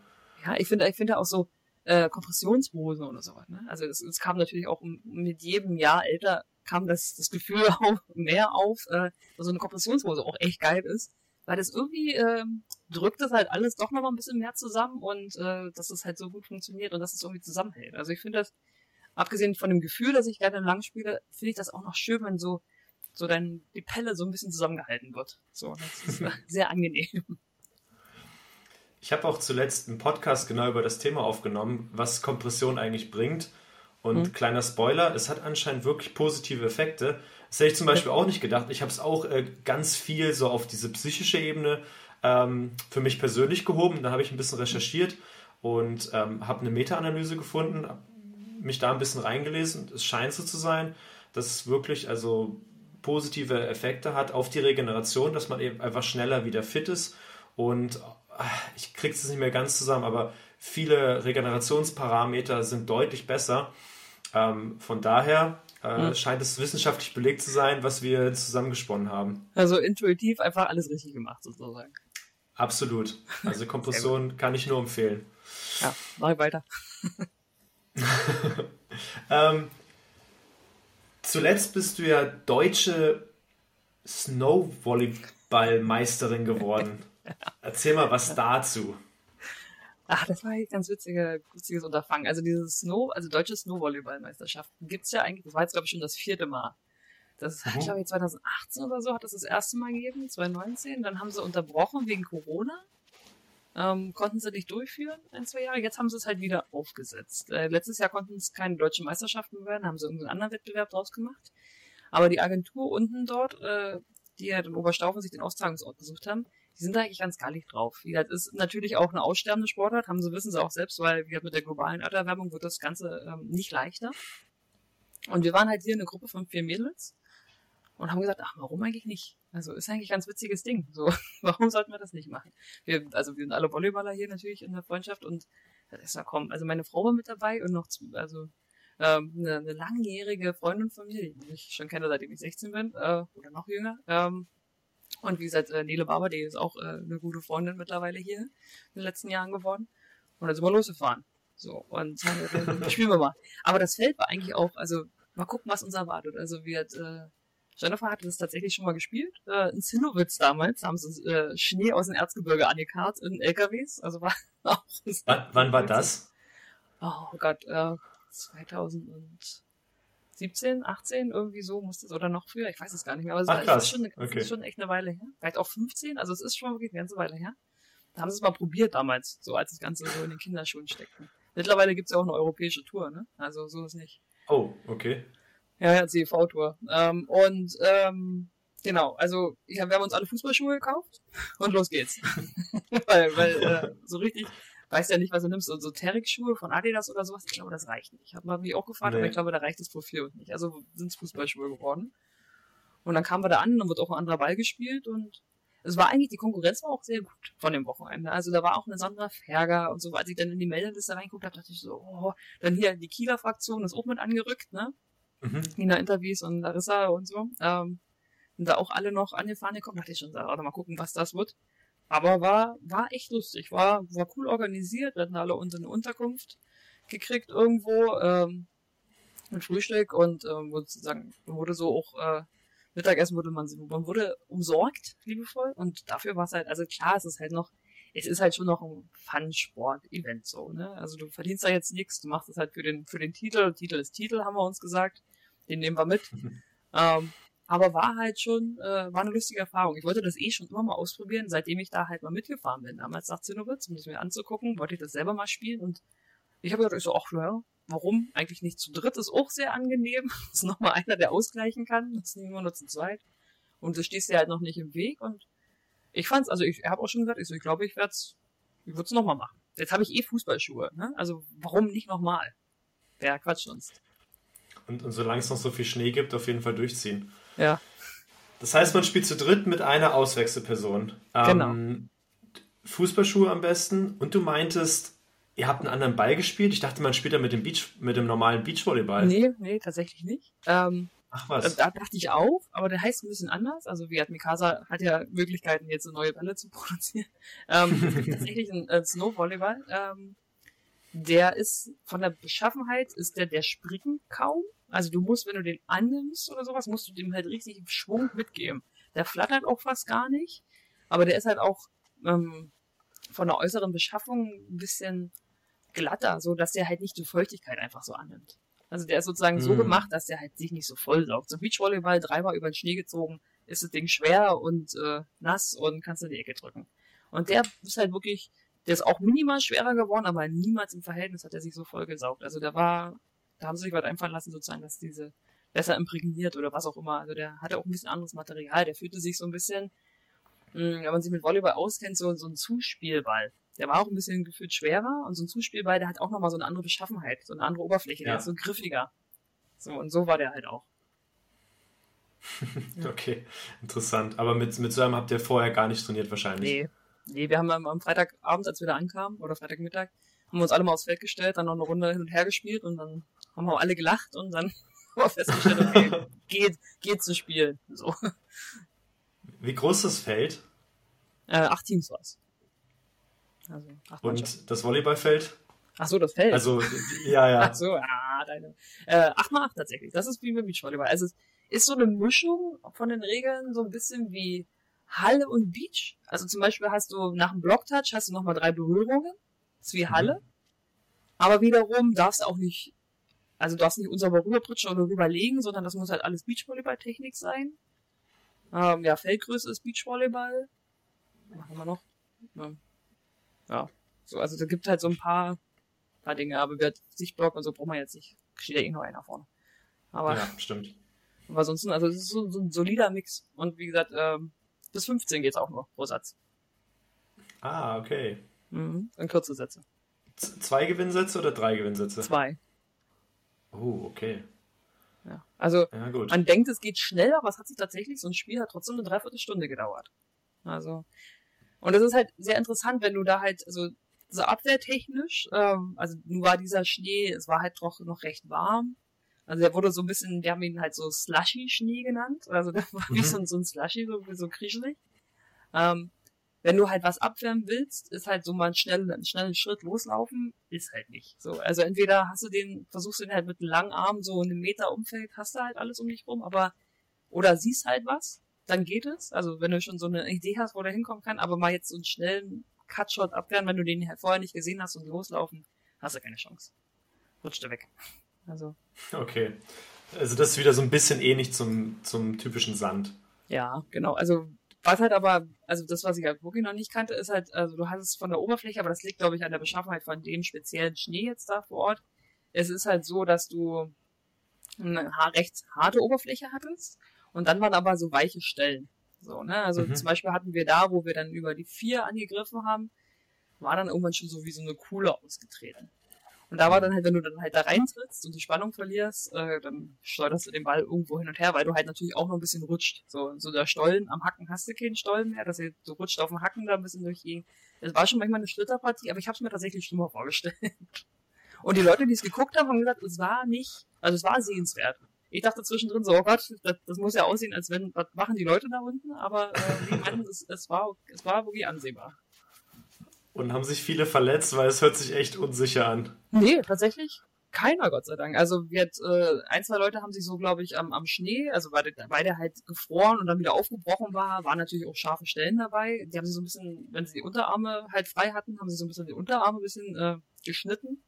Ja, ich finde ich finde auch so äh, Kompressionshose oder so. Ne? Also es, es kam natürlich auch mit jedem Jahr älter kam das, das Gefühl auch mehr auf, äh, dass so eine Kompressionshose auch echt geil ist. Weil das irgendwie äh, drückt das halt alles doch nochmal ein bisschen mehr zusammen und äh, dass es halt so gut funktioniert und dass es irgendwie zusammenhält. Also ich finde das abgesehen von dem Gefühl, dass ich gerne lang spiele, finde ich das auch noch schön, wenn so, so dann die Pelle so ein bisschen zusammengehalten wird. So, das ist sehr angenehm. Ich habe auch zuletzt einen Podcast genau über das Thema aufgenommen, was Kompression eigentlich bringt. Und mhm. kleiner Spoiler, es hat anscheinend wirklich positive Effekte. Das hätte ich zum Beispiel auch nicht gedacht. Ich habe es auch äh, ganz viel so auf diese psychische Ebene ähm, für mich persönlich gehoben. Da habe ich ein bisschen recherchiert und ähm, habe eine Meta-Analyse gefunden, mich da ein bisschen reingelesen. Es scheint so zu sein, dass es wirklich also positive Effekte hat auf die Regeneration, dass man eben einfach schneller wieder fit ist. Und ich kriege es nicht mehr ganz zusammen, aber viele Regenerationsparameter sind deutlich besser. Ähm, von daher äh, mhm. scheint es wissenschaftlich belegt zu sein, was wir zusammengesponnen haben. Also intuitiv einfach alles richtig gemacht, sozusagen. Absolut. Also Kompression kann ich nur empfehlen. Ja, mach ich weiter. ähm, zuletzt bist du ja deutsche Snowvolleyballmeisterin geworden. Erzähl mal was dazu. Ach, das war ein ganz witzige, witziges Unterfangen. Also diese Snow, also deutsche Snowvolleyballmeisterschaften gibt's ja eigentlich, das war jetzt glaube ich schon das vierte Mal. Das hat, mhm. glaube ich, 2018 oder so hat das das erste Mal gegeben, 2019. Dann haben sie unterbrochen wegen Corona ähm, konnten sie nicht durchführen, ein, zwei Jahre. Jetzt haben sie es halt wieder aufgesetzt. Äh, letztes Jahr konnten es keine deutschen Meisterschaften werden, haben sie irgendeinen anderen Wettbewerb draus gemacht. Aber die Agentur unten dort, äh, die halt in Oberstaufen sich den Austragungsort gesucht haben, die sind da eigentlich ganz gar nicht drauf. Wie halt ist natürlich auch eine aussterbende Sportart, haben sie, wissen sie auch selbst, weil wie halt mit der globalen Erderwärmung wird das Ganze ähm, nicht leichter. Und wir waren halt hier eine Gruppe von vier Mädels und haben gesagt, ach, warum eigentlich nicht? Also ist eigentlich ein ganz witziges Ding. So, warum sollten wir das nicht machen? Wir, also wir sind alle Volleyballer hier natürlich in der Freundschaft und das ist ja komm. Also meine Frau war mit dabei und noch, also ähm, eine, eine langjährige Freundin von mir, die ich schon kenne, seitdem ich 16 bin, äh, oder noch jünger. Ähm, und wie gesagt, äh, Nele Barber, die ist auch äh, eine gute Freundin mittlerweile hier in den letzten Jahren geworden. Und dann sind wir losgefahren. So, und äh, spielen wir mal. Aber das Feld war eigentlich auch, also mal gucken, was uns erwartet. Also wir hat, äh, Jennifer hatte das tatsächlich schon mal gespielt. Äh, in Zinnowitz damals haben sie äh, Schnee aus dem Erzgebirge angekarrt in LKWs. Also war auch. Wann, wann war das? Oh Gott, äh, 2017, 18, irgendwie so muss das, oder noch früher, ich weiß es gar nicht mehr, aber es, Ach, war, ist, schon, eine- Okay. es ist schon echt eine Weile her. Vielleicht auch 15, also es ist schon wirklich eine ganze Weile her. Da haben sie es mal probiert damals, so als das Ganze so in den Kinderschuhen steckte. Mittlerweile gibt's ja auch eine europäische Tour, ne? Also so ist nicht. Oh, okay. Ja, ja, CV-Tour. Ähm, und ähm, genau, also ja, wir haben uns alle Fußballschuhe gekauft und los geht's. weil weil äh, so richtig weiß ja nicht, was du nimmst. So, so Terik-Schuhe von Adidas oder sowas, ich glaube, das reicht nicht. Ich habe mich auch gefragt, Nee. aber ich glaube, da reicht das Profil nicht. Also sind es Fußballschuhe geworden. Und dann kamen wir da an, dann wird auch ein anderer Ball gespielt und es war eigentlich, die Konkurrenz war auch sehr gut von dem Wochenende. Also da war auch eine Sandra Ferger und so, als ich dann in die Meldeliste reinguckt habe, dachte ich so, oh, dann hier die Kieler Fraktion ist auch mit angerückt, ne? Mhm. Nina Interviews und Larissa und so. Ähm, sind da auch alle noch angefahren gekommen. Dachte ich schon, warte mal gucken, was das wird. Aber war, war echt lustig. War, war cool organisiert. Wir hatten alle unsere Unterkunft gekriegt irgendwo, ähm, mit Frühstück und, ähm, sozusagen, wurde so auch, äh, Mittagessen wurde man, man wurde umsorgt, liebevoll. Und dafür war es halt, also klar, es ist halt noch, es ist halt schon noch ein Fun-Sport-Event so, ne? Also du verdienst da jetzt nichts, du machst es halt für den, für den Titel. Titel ist Titel, haben wir uns gesagt. Den nehmen wir mit. ähm, aber war halt schon, äh, war eine lustige Erfahrung. Ich wollte das eh schon immer mal ausprobieren, seitdem ich da halt mal mitgefahren bin. Damals nach Zinnowitz, um das mir anzugucken, wollte ich das selber mal spielen und ich habe gedacht, ich so, ach ja, warum? Eigentlich nicht zu dritt ist auch sehr angenehm. ist nochmal einer, der ausgleichen kann. Das ist nicht immer nur zu zweit. Und du stehst dir halt noch nicht im Weg und ich fand's, also ich habe auch schon gesagt, ich so, ich glaube, ich werde es, ich würde es nochmal machen. Jetzt habe ich eh Fußballschuhe, ne? Also warum nicht nochmal? Wäre Quatsch sonst. Und, und solange es noch so viel Schnee gibt, auf jeden Fall durchziehen. Ja. Das heißt, man spielt zu dritt mit einer Auswechselperson. Ähm, Fußballschuhe am besten. Und du meintest, ihr habt einen anderen Ball gespielt. Ich dachte, man spielt da mit dem Beach, mit dem normalen Beachvolleyball. Nee, nee, tatsächlich nicht. Ähm, Ach was. da dachte ich auch, aber der heißt ein bisschen anders. Also wie hat Mikasa hat ja Möglichkeiten, jetzt so neue Bälle zu produzieren. Ähm, tatsächlich ein äh, Snowvolleyball. Ähm, der ist von der Beschaffenheit ist der der springen kaum. Also du musst, wenn du den annimmst oder sowas, musst du dem halt richtig Schwung mitgeben. Der flattert auch fast gar nicht, aber der ist halt auch ähm, von der äußeren Beschaffung ein bisschen glatter, so dass der halt nicht die Feuchtigkeit einfach so annimmt. Also der ist sozusagen so Mm. gemacht, dass der halt sich nicht so voll saugt. So Beachvolleyball dreimal über den Schnee gezogen, ist das Ding schwer und äh, nass und kannst in die Ecke drücken. Und der ist halt wirklich, der ist auch minimal schwerer geworden, aber niemals im Verhältnis hat er sich so voll gesaugt. Also der war, da haben sie sich was einfallen lassen, sozusagen, dass diese besser imprägniert oder was auch immer. Also der hatte auch ein bisschen anderes Material, der fühlte sich so ein bisschen, mh, wenn man sich mit Volleyball auskennt, so, so ein Zuspielball. Der war auch ein bisschen gefühlt schwerer und so ein Zuspielball, der hat auch nochmal so eine andere Beschaffenheit, so eine andere Oberfläche, der Ja. ist so griffiger. So, und so war der halt auch. Okay, interessant. Aber mit, mit so einem habt ihr vorher gar nicht trainiert wahrscheinlich. Nee. Nee, wir haben am, am Freitagabend, als wir da ankamen, oder Freitagmittag, haben wir uns alle mal aufs Feld gestellt, dann noch eine Runde hin und her gespielt und dann haben wir alle gelacht und dann haben wir festgestellt, okay, geht, geht zu spielen. So. Wie groß ist das Feld Äh, acht Teams war's. Also acht und das Volleyballfeld? Ach so, das Feld. Also, ja, ja. Ach so, ah, deine. Äh, 8 mal 8 tatsächlich. Das ist wie beim Beachvolleyball. Also es ist so eine Mischung von den Regeln, so ein bisschen wie Halle und Beach. Also zum Beispiel hast du nach dem Blocktouch hast du nochmal drei Berührungen. Das ist wie Halle. Aber wiederum darfst du auch nicht, also du darfst nicht unsauber rüberpritschen oder rüberlegen, sondern das muss halt alles Beachvolleyball-Technik sein. Ähm, ja, Feldgröße ist Beachvolleyball. Was haben wir noch? Ja. ja. So, also da gibt halt so ein paar, paar Dinge, aber wer Sichtblock und so braucht man jetzt nicht. Steht ja eh nur einer vorne. Aber Ja, stimmt. Aber ansonsten, also es ist so, so ein solider Mix. Und wie gesagt, ähm, bis 15 geht's auch nur pro Satz. Ah, okay. Mhm. In kurze Sätze. Z zwei Gewinnsätze oder drei Gewinnsätze? Zwei. Oh, okay. Ja. Also Ja, man denkt, es geht schnell, aber es hat sich tatsächlich, so ein Spiel hat trotzdem eine Dreiviertelstunde gedauert. Also, und das ist halt sehr interessant, wenn du da halt, also so abwehrtechnisch, ähm, also nun war dieser Schnee, es war halt doch noch recht warm. Also der wurde so ein bisschen, wir haben ihn halt so Slushy-Schnee genannt. Also der war wie Mhm. so, ein- so ein Slushy, so, so kriechelig. Ähm, wenn du halt was abwärmen willst, ist halt so mal einen schnellen, einen schnellen Schritt loslaufen, ist halt nicht. So, also entweder hast du den, versuchst du den halt mit einem langen Arm so in einem Meter Umfeld, hast du halt alles um dich rum, aber, oder siehst halt was, dann geht es. Also wenn du schon so eine Idee hast, wo der hinkommen kann, aber mal jetzt so einen schnellen Cutshot abwehren, wenn du den halt vorher nicht gesehen hast und loslaufen, hast du keine Chance. Rutscht er weg. Also, Okay. Also das ist wieder so ein bisschen ähnlich zum, zum typischen Sand. Ja, genau. Also was halt aber, also das, was ich halt wirklich noch nicht kannte, ist halt, also du hast es von der Oberfläche, aber das liegt, glaube ich, an der Beschaffenheit von dem speziellen Schnee jetzt da vor Ort. Es ist halt so, dass du eine recht harte Oberfläche hattest und dann waren aber so weiche Stellen. So, ne? Also Mhm. zum Beispiel hatten wir da, wo wir dann über die vier angegriffen haben, war dann irgendwann schon so wie so eine Kuhle ausgetreten. Und da war dann halt, wenn du dann halt da reintrittst und die Spannung verlierst, äh, dann schleuderst du den Ball irgendwo hin und her, weil du halt natürlich auch noch ein bisschen rutscht. So, so der Stollen, am Hacken hast du keinen Stollen mehr, dass du rutscht auf dem Hacken da ein bisschen durch die. Das war schon manchmal eine Schlitterpartie, aber ich habe es mir tatsächlich schlimmer vorgestellt. Und die Leute, die es geguckt haben, haben gesagt, es war nicht, also es war sehenswert. Ich dachte zwischendrin so, oh Gott, das, das muss ja aussehen, als wenn, was machen die Leute da unten? Aber äh, die meinten, es, es, war, es war wirklich ansehbar. Und haben sich viele verletzt, weil es hört sich echt unsicher an. Nee, tatsächlich keiner, Gott sei Dank. Also wir äh, ein, zwei Leute haben sich so, glaube ich, am, am Schnee, also weil der, weil der halt gefroren und dann wieder aufgebrochen war, waren natürlich auch scharfe Stellen dabei. Die haben sich so ein bisschen, wenn sie die Unterarme halt frei hatten, haben sie so ein bisschen die Unterarme ein bisschen äh, geschnitten.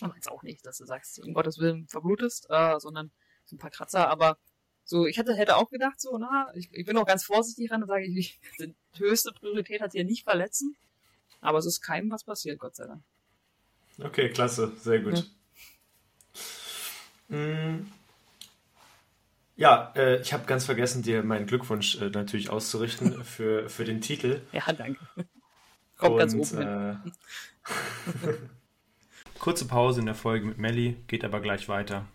Aber jetzt auch nicht, dass du sagst, um Gottes Willen verblutest, äh, sondern so ein paar Kratzer. Aber so, ich hätte, hätte auch gedacht, so, na, ich, ich bin auch ganz vorsichtig ran und sage, ich, die höchste Priorität hat hier nicht verletzen. Aber es ist keinem was passiert, Gott sei Dank. Okay, klasse, sehr gut. Mm. Ja, äh, ich habe ganz vergessen, dir meinen Glückwunsch äh, natürlich auszurichten für, für den Titel. Ja, danke. Kommt ganz oben hin. äh, Kurze Pause in der Folge mit Melli, geht aber gleich weiter.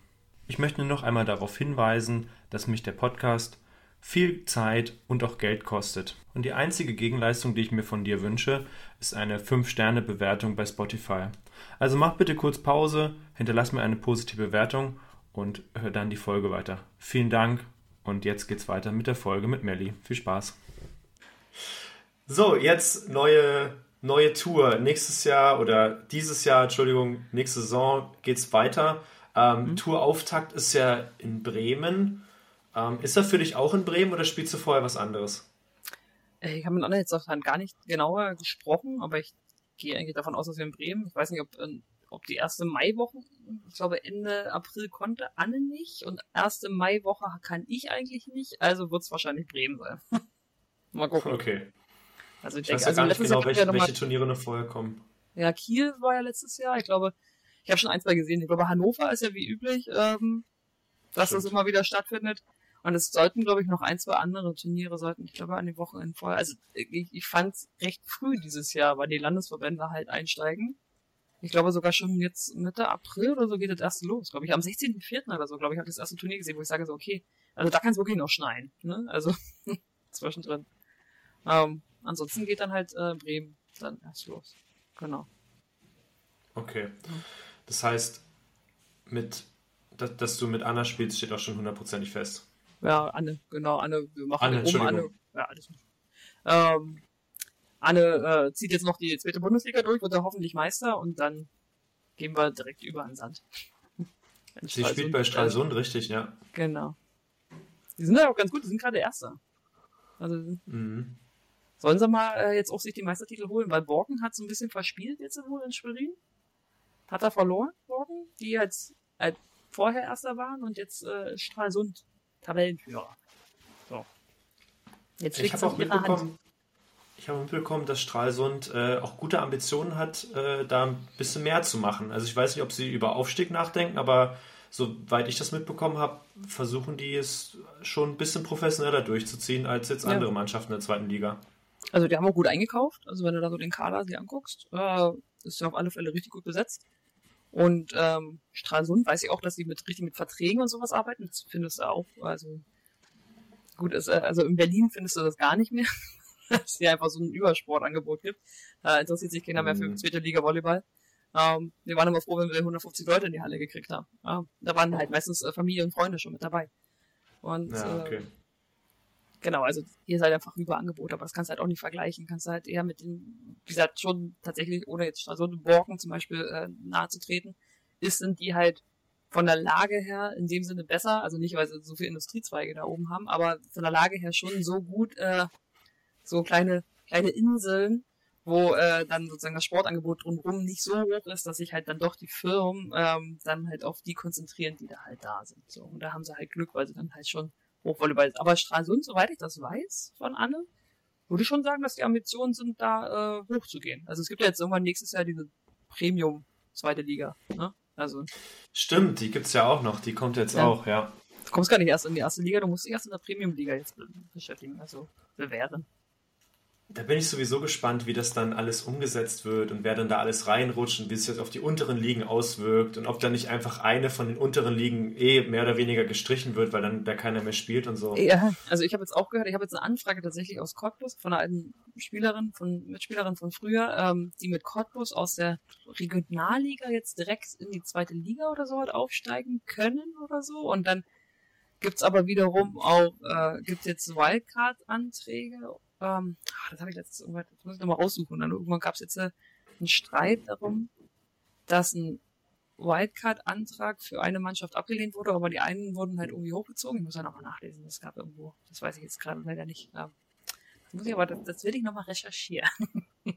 Ich möchte nur noch einmal darauf hinweisen, dass mich der Podcast viel Zeit und auch Geld kostet. Und die einzige Gegenleistung, die ich mir von dir wünsche, ist eine 5-Sterne-Bewertung bei Spotify. Also mach bitte kurz Pause, hinterlass mir eine positive Bewertung und hör dann die Folge weiter. Vielen Dank und jetzt geht's weiter mit der Folge mit Melli. Viel Spaß. So, jetzt neue, neue Tour. Nächstes Jahr oder dieses Jahr, Entschuldigung, nächste Saison geht's weiter. Ähm, Tourauftakt ist ja in Bremen. Ähm, ist er für dich auch in Bremen oder spielst du vorher was anderes? Äh, Ich habe mit Anna jetzt auch gar nicht genauer gesprochen, aber ich gehe eigentlich davon aus, dass wir in Bremen, ich weiß nicht, ob, ähm, ob die erste Maiwoche, ich glaube Ende April konnte Anne nicht und erste Maiwoche kann ich eigentlich nicht, also wird es wahrscheinlich Bremen sein. Mal gucken. Okay. Also ich Ich weiß denke, ja also gar nicht genau, welche, mal, welche Turniere noch vorher kommen. ja, Kiel war ja letztes Jahr, ich glaube, ich habe schon ein, zwei gesehen. Ich glaube, Hannover ist ja wie üblich, ähm, dass das Stimmt. immer wieder stattfindet. Und es sollten, glaube ich, noch ein, zwei andere Turniere sollten, ich glaube, an den Wochenenden vorher. Also ich, ich fand recht früh dieses Jahr, weil die Landesverbände halt einsteigen. Ich glaube sogar schon jetzt Mitte April oder so geht das erste los. Glaube ich, am 16.04. oder so, glaube ich, habe ich das erste Turnier gesehen, wo ich sage so, okay, also da kann es wirklich noch schneien. Ne? Also zwischendrin. Ähm, ansonsten geht dann halt äh, Bremen dann erst los. Genau. Okay. Das heißt, mit, dass, dass du mit Anna spielst, steht auch schon hundertprozentig fest. Ja, Anne, genau, Anne, wir machen Anne, um Anne. Ja, alles gut. Ähm, Anne äh, zieht jetzt noch die zweite Bundesliga durch, wird da hoffentlich Meister und dann gehen wir direkt über an Sand. Sie spielt bei Stralsund, richtig, ja. Genau. Die sind ja auch ganz gut, die sind gerade Erster. Also Mhm. sollen sie mal äh, jetzt auch sich die Meistertitel holen, weil Borken hat so ein bisschen verspielt jetzt wohl in Schwerin. Hat er verloren, Borken, die jetzt halt vorher Erster waren und jetzt äh, Stralsund Tabellenführer. So. Jetzt Ich liegt habe es auch ihrer Hand. mitbekommen, ich habe mitbekommen, dass Stralsund äh, auch gute Ambitionen hat, äh, da ein bisschen mehr zu machen. Also ich weiß nicht, ob sie über Aufstieg nachdenken, aber soweit ich das mitbekommen habe, versuchen die es schon ein bisschen professioneller durchzuziehen als jetzt ja. andere Mannschaften der zweiten Liga. Also die haben auch gut eingekauft. Also wenn du da so den Kader dir anguckst, äh, ist ja auf alle Fälle richtig gut besetzt. Und ähm, Stralsund weiß ich auch, dass sie mit richtig mit Verträgen und sowas arbeiten. Das findest du auch. Also gut, ist, äh, also in Berlin findest du das gar nicht mehr, dass es hier einfach so ein Übersportangebot gibt. Da interessiert sich keiner mehr für mhm. zweite Liga Volleyball. Ähm, wir waren immer froh, wenn wir 150 Leute in die Halle gekriegt haben. Ja, da waren halt meistens äh, Familie und Freunde schon mit dabei. Und ja, okay. äh, genau, also ist halt einfach Überangebot, aber das kannst du halt auch nicht vergleichen. Kannst du halt eher mit den, wie gesagt, schon tatsächlich, ohne jetzt so einen Borken zum Beispiel äh, nahe zu treten, ist, sind die halt von der Lage her in dem Sinne besser, also nicht, weil sie so viele Industriezweige da oben haben, aber von der Lage her schon so gut, äh, so kleine, kleine Inseln, wo äh, dann sozusagen das Sportangebot drumherum nicht so hoch ist, dass sich halt dann doch die Firmen ähm, dann halt auf die konzentrieren, die da halt da sind. So, und da haben sie halt Glück, weil sie dann halt schon Hochvolleyball ist. Aber Stralsund, soweit ich das weiß von Anne, würde ich schon sagen, dass die Ambitionen sind, da äh, hochzugehen. Also es gibt ja jetzt irgendwann nächstes Jahr diese Premium zweite Liga. Ne? Also Stimmt, die gibt's ja auch noch, die kommt jetzt ja. auch, ja. Du kommst gar nicht erst in die erste Liga, du musst dich erst in der Premium-Liga jetzt beschäftigen, also bewähren. Da bin ich sowieso gespannt, wie das dann alles umgesetzt wird und wer dann da alles reinrutscht und wie sich das auf die unteren Ligen auswirkt und ob da nicht einfach eine von den unteren Ligen eh mehr oder weniger gestrichen wird, weil dann da keiner mehr spielt und so. Ja, also ich habe jetzt auch gehört, ich habe jetzt eine Anfrage tatsächlich aus Cottbus von einer alten Spielerin, von Mitspielerin von früher, ähm, die mit Cottbus aus der Regionalliga jetzt direkt in die zweite Liga oder so halt aufsteigen können oder so und dann gibt's aber wiederum auch, äh, gibt's jetzt Wildcard-Anträge ähm, ach, das habe ich letztens irgendwann, das muss ich nochmal raussuchen. Dann irgendwann gab es jetzt äh, einen Streit darum, dass ein Wildcard-Antrag für eine Mannschaft abgelehnt wurde, aber die einen wurden halt irgendwie hochgezogen. Ich muss ja nochmal nachlesen, das gab irgendwo, das weiß ich jetzt gerade leider nicht. Ähm, das muss ich aber, das, das will ich nochmal recherchieren.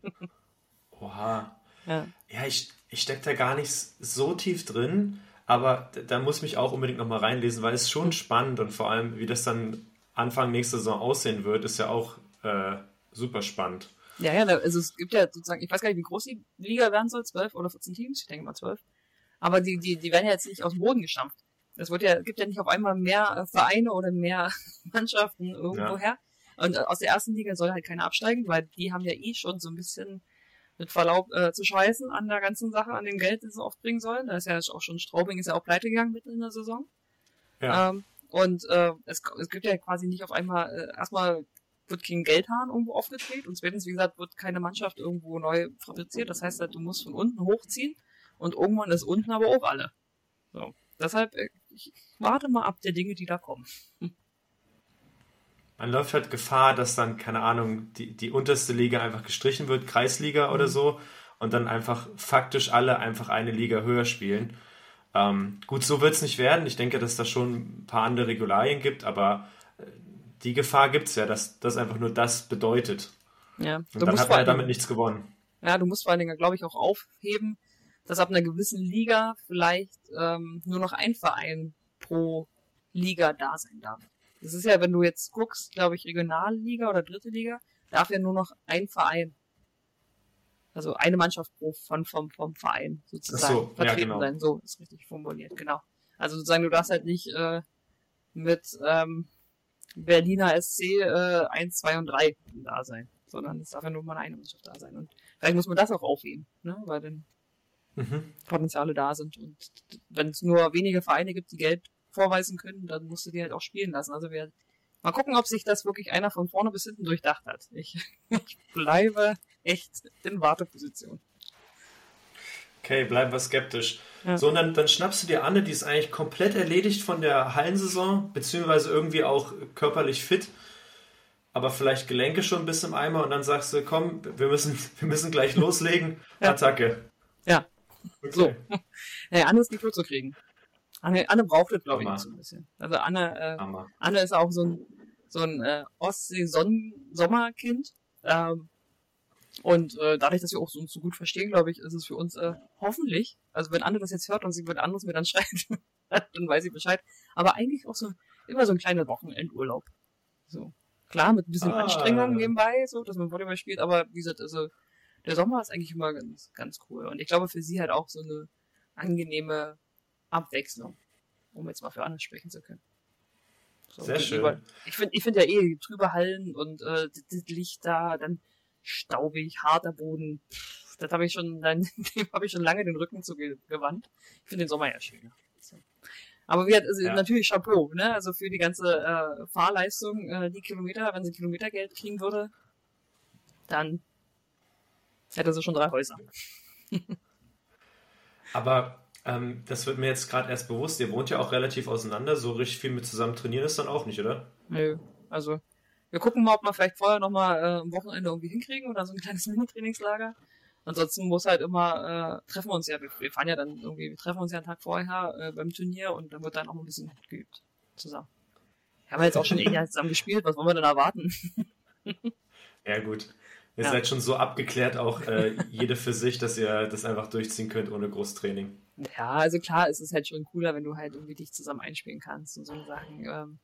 Oha. Ja, ja ich, ich stecke da gar nicht so tief drin, aber da muss mich auch unbedingt nochmal reinlesen, weil es schon spannend und vor allem, wie das dann Anfang nächster Saison aussehen wird, ist ja auch äh, super spannend. Ja, ja, also es gibt ja sozusagen, ich weiß gar nicht, wie groß die Liga werden soll, 12 oder 14 Teams, ich denke mal 12. Aber die, die, die werden ja jetzt nicht aus dem Boden gestampft. Es wird ja, gibt ja nicht auf einmal mehr Vereine oder mehr Mannschaften irgendwo her. Und äh, aus der ersten Liga soll halt keiner absteigen, weil die haben ja eh schon so ein bisschen mit Verlaub äh, zu scheißen an der ganzen Sache, an dem Geld, das sie oft bringen sollen. Da ist ja auch schon Straubing ist ja auch pleite gegangen mitten in der Saison. Ja. Ähm, und äh, es, es gibt ja quasi nicht auf einmal äh, erstmal wird kein Geldhahn irgendwo aufgedreht und zweitens, wie gesagt, wird keine Mannschaft irgendwo neu fabriziert. Das heißt halt, du musst von unten hochziehen und irgendwann ist unten aber auch alle. So. Deshalb, äh, ich warte mal ab der Dinge, die da kommen. Man läuft halt Gefahr, dass dann, keine Ahnung, die, die unterste Liga einfach gestrichen wird, Kreisliga mhm. oder so, und dann einfach faktisch alle einfach eine Liga höher spielen. Ähm, gut, so wird es nicht werden. Ich denke, dass da schon ein paar andere Regularien gibt, aber die Gefahr gibt es ja, dass das einfach nur das bedeutet. Ja, und dann hat man ja damit nichts gewonnen. Ja, du musst vor allen Dingen, glaube ich, auch aufheben, dass ab einer gewissen Liga vielleicht ähm, nur noch ein Verein pro Liga da sein darf. Das ist ja, wenn du jetzt guckst, glaube ich, Regionalliga oder dritte Liga, darf ja nur noch ein Verein. Also eine Mannschaft pro von, vom, vom Verein sozusagen so, vertreten ja, genau. sein. So ist richtig formuliert, genau. Also sozusagen, du darfst halt nicht äh, mit ähm, Berliner SC äh, 1, 2 und 3 da sein, sondern es darf ja nur mal eine Mannschaft da sein. Und vielleicht muss man das auch aufheben, ne? weil dann mhm. Potenziale da sind. Und wenn es nur wenige Vereine gibt, die Geld vorweisen können, dann musst du die halt auch spielen lassen. Also wir mal gucken, ob sich das wirklich einer von vorne bis hinten durchdacht hat. Ich, ich bleibe echt in Warteposition. Okay, bleiben wir skeptisch. Ja. So, und dann, dann schnappst du dir Anne, die ist eigentlich komplett erledigt von der Hallensaison, beziehungsweise irgendwie auch körperlich fit, aber vielleicht Gelenke schon ein bisschen im Eimer und dann sagst du, komm, wir müssen, wir müssen gleich loslegen. ja. Attacke. Ja. Okay. So. Ja, Anne ist nicht zu kriegen. Anne, Anne braucht das, glaube ich, so ein bisschen. Also Anne, äh, Anne ist auch so ein, so ein äh, Ostsee-Sommerkind. Ähm, und äh, dadurch, dass wir auch so, uns so gut verstehen, glaube ich, ist es für uns äh, hoffentlich, also wenn Anne das jetzt hört und sie wird anderes mir dann schreibt, dann weiß ich Bescheid. Aber eigentlich auch so immer so ein kleiner Wochenendurlaub. So. Klar, mit ein bisschen ah. Anstrengung nebenbei, so, dass man Volleyball spielt, aber wie gesagt, also der Sommer ist eigentlich immer ganz, ganz cool. Und ich glaube für sie halt auch so eine angenehme Abwechslung. um jetzt mal für andere sprechen zu können. So, Sehr schön. Ich finde ich find ja eh trübe Hallen und äh, das Licht da, dann staubig, harter Boden. Das habe ich schon, dann, dem habe ich schon lange den Rücken zu gewandt. Ich finde den Sommer ja schön. So. Aber wir also ja. natürlich Chapeau, ne? Also für die ganze äh, Fahrleistung, äh, die Kilometer, wenn sie Kilometergeld kriegen würde, dann hätte sie schon drei Häuser. Aber ähm, das wird mir jetzt gerade erst bewusst. Ihr wohnt ja auch relativ auseinander. So richtig viel mit zusammen trainieren ist dann auch nicht, oder? Nö. Also, wir gucken mal, ob wir vielleicht vorher nochmal äh, am Wochenende irgendwie hinkriegen oder so ein kleines Mini-Trainingslager. Ansonsten muss halt immer, äh, treffen wir uns ja, wir, wir, fahren ja dann irgendwie, wir treffen uns ja einen Tag vorher äh, beim Turnier und dann wird dann auch ein bisschen geübt zusammen. Wir haben jetzt auch schon eh zusammen gespielt, was wollen wir denn erwarten? ja, gut. Ihr ja. seid schon so abgeklärt, auch äh, jede für sich, dass ihr das einfach durchziehen könnt ohne Großtraining. Ja, also klar, es ist halt schon cooler, wenn du halt irgendwie dich zusammen einspielen kannst und so Sachen. Ähm,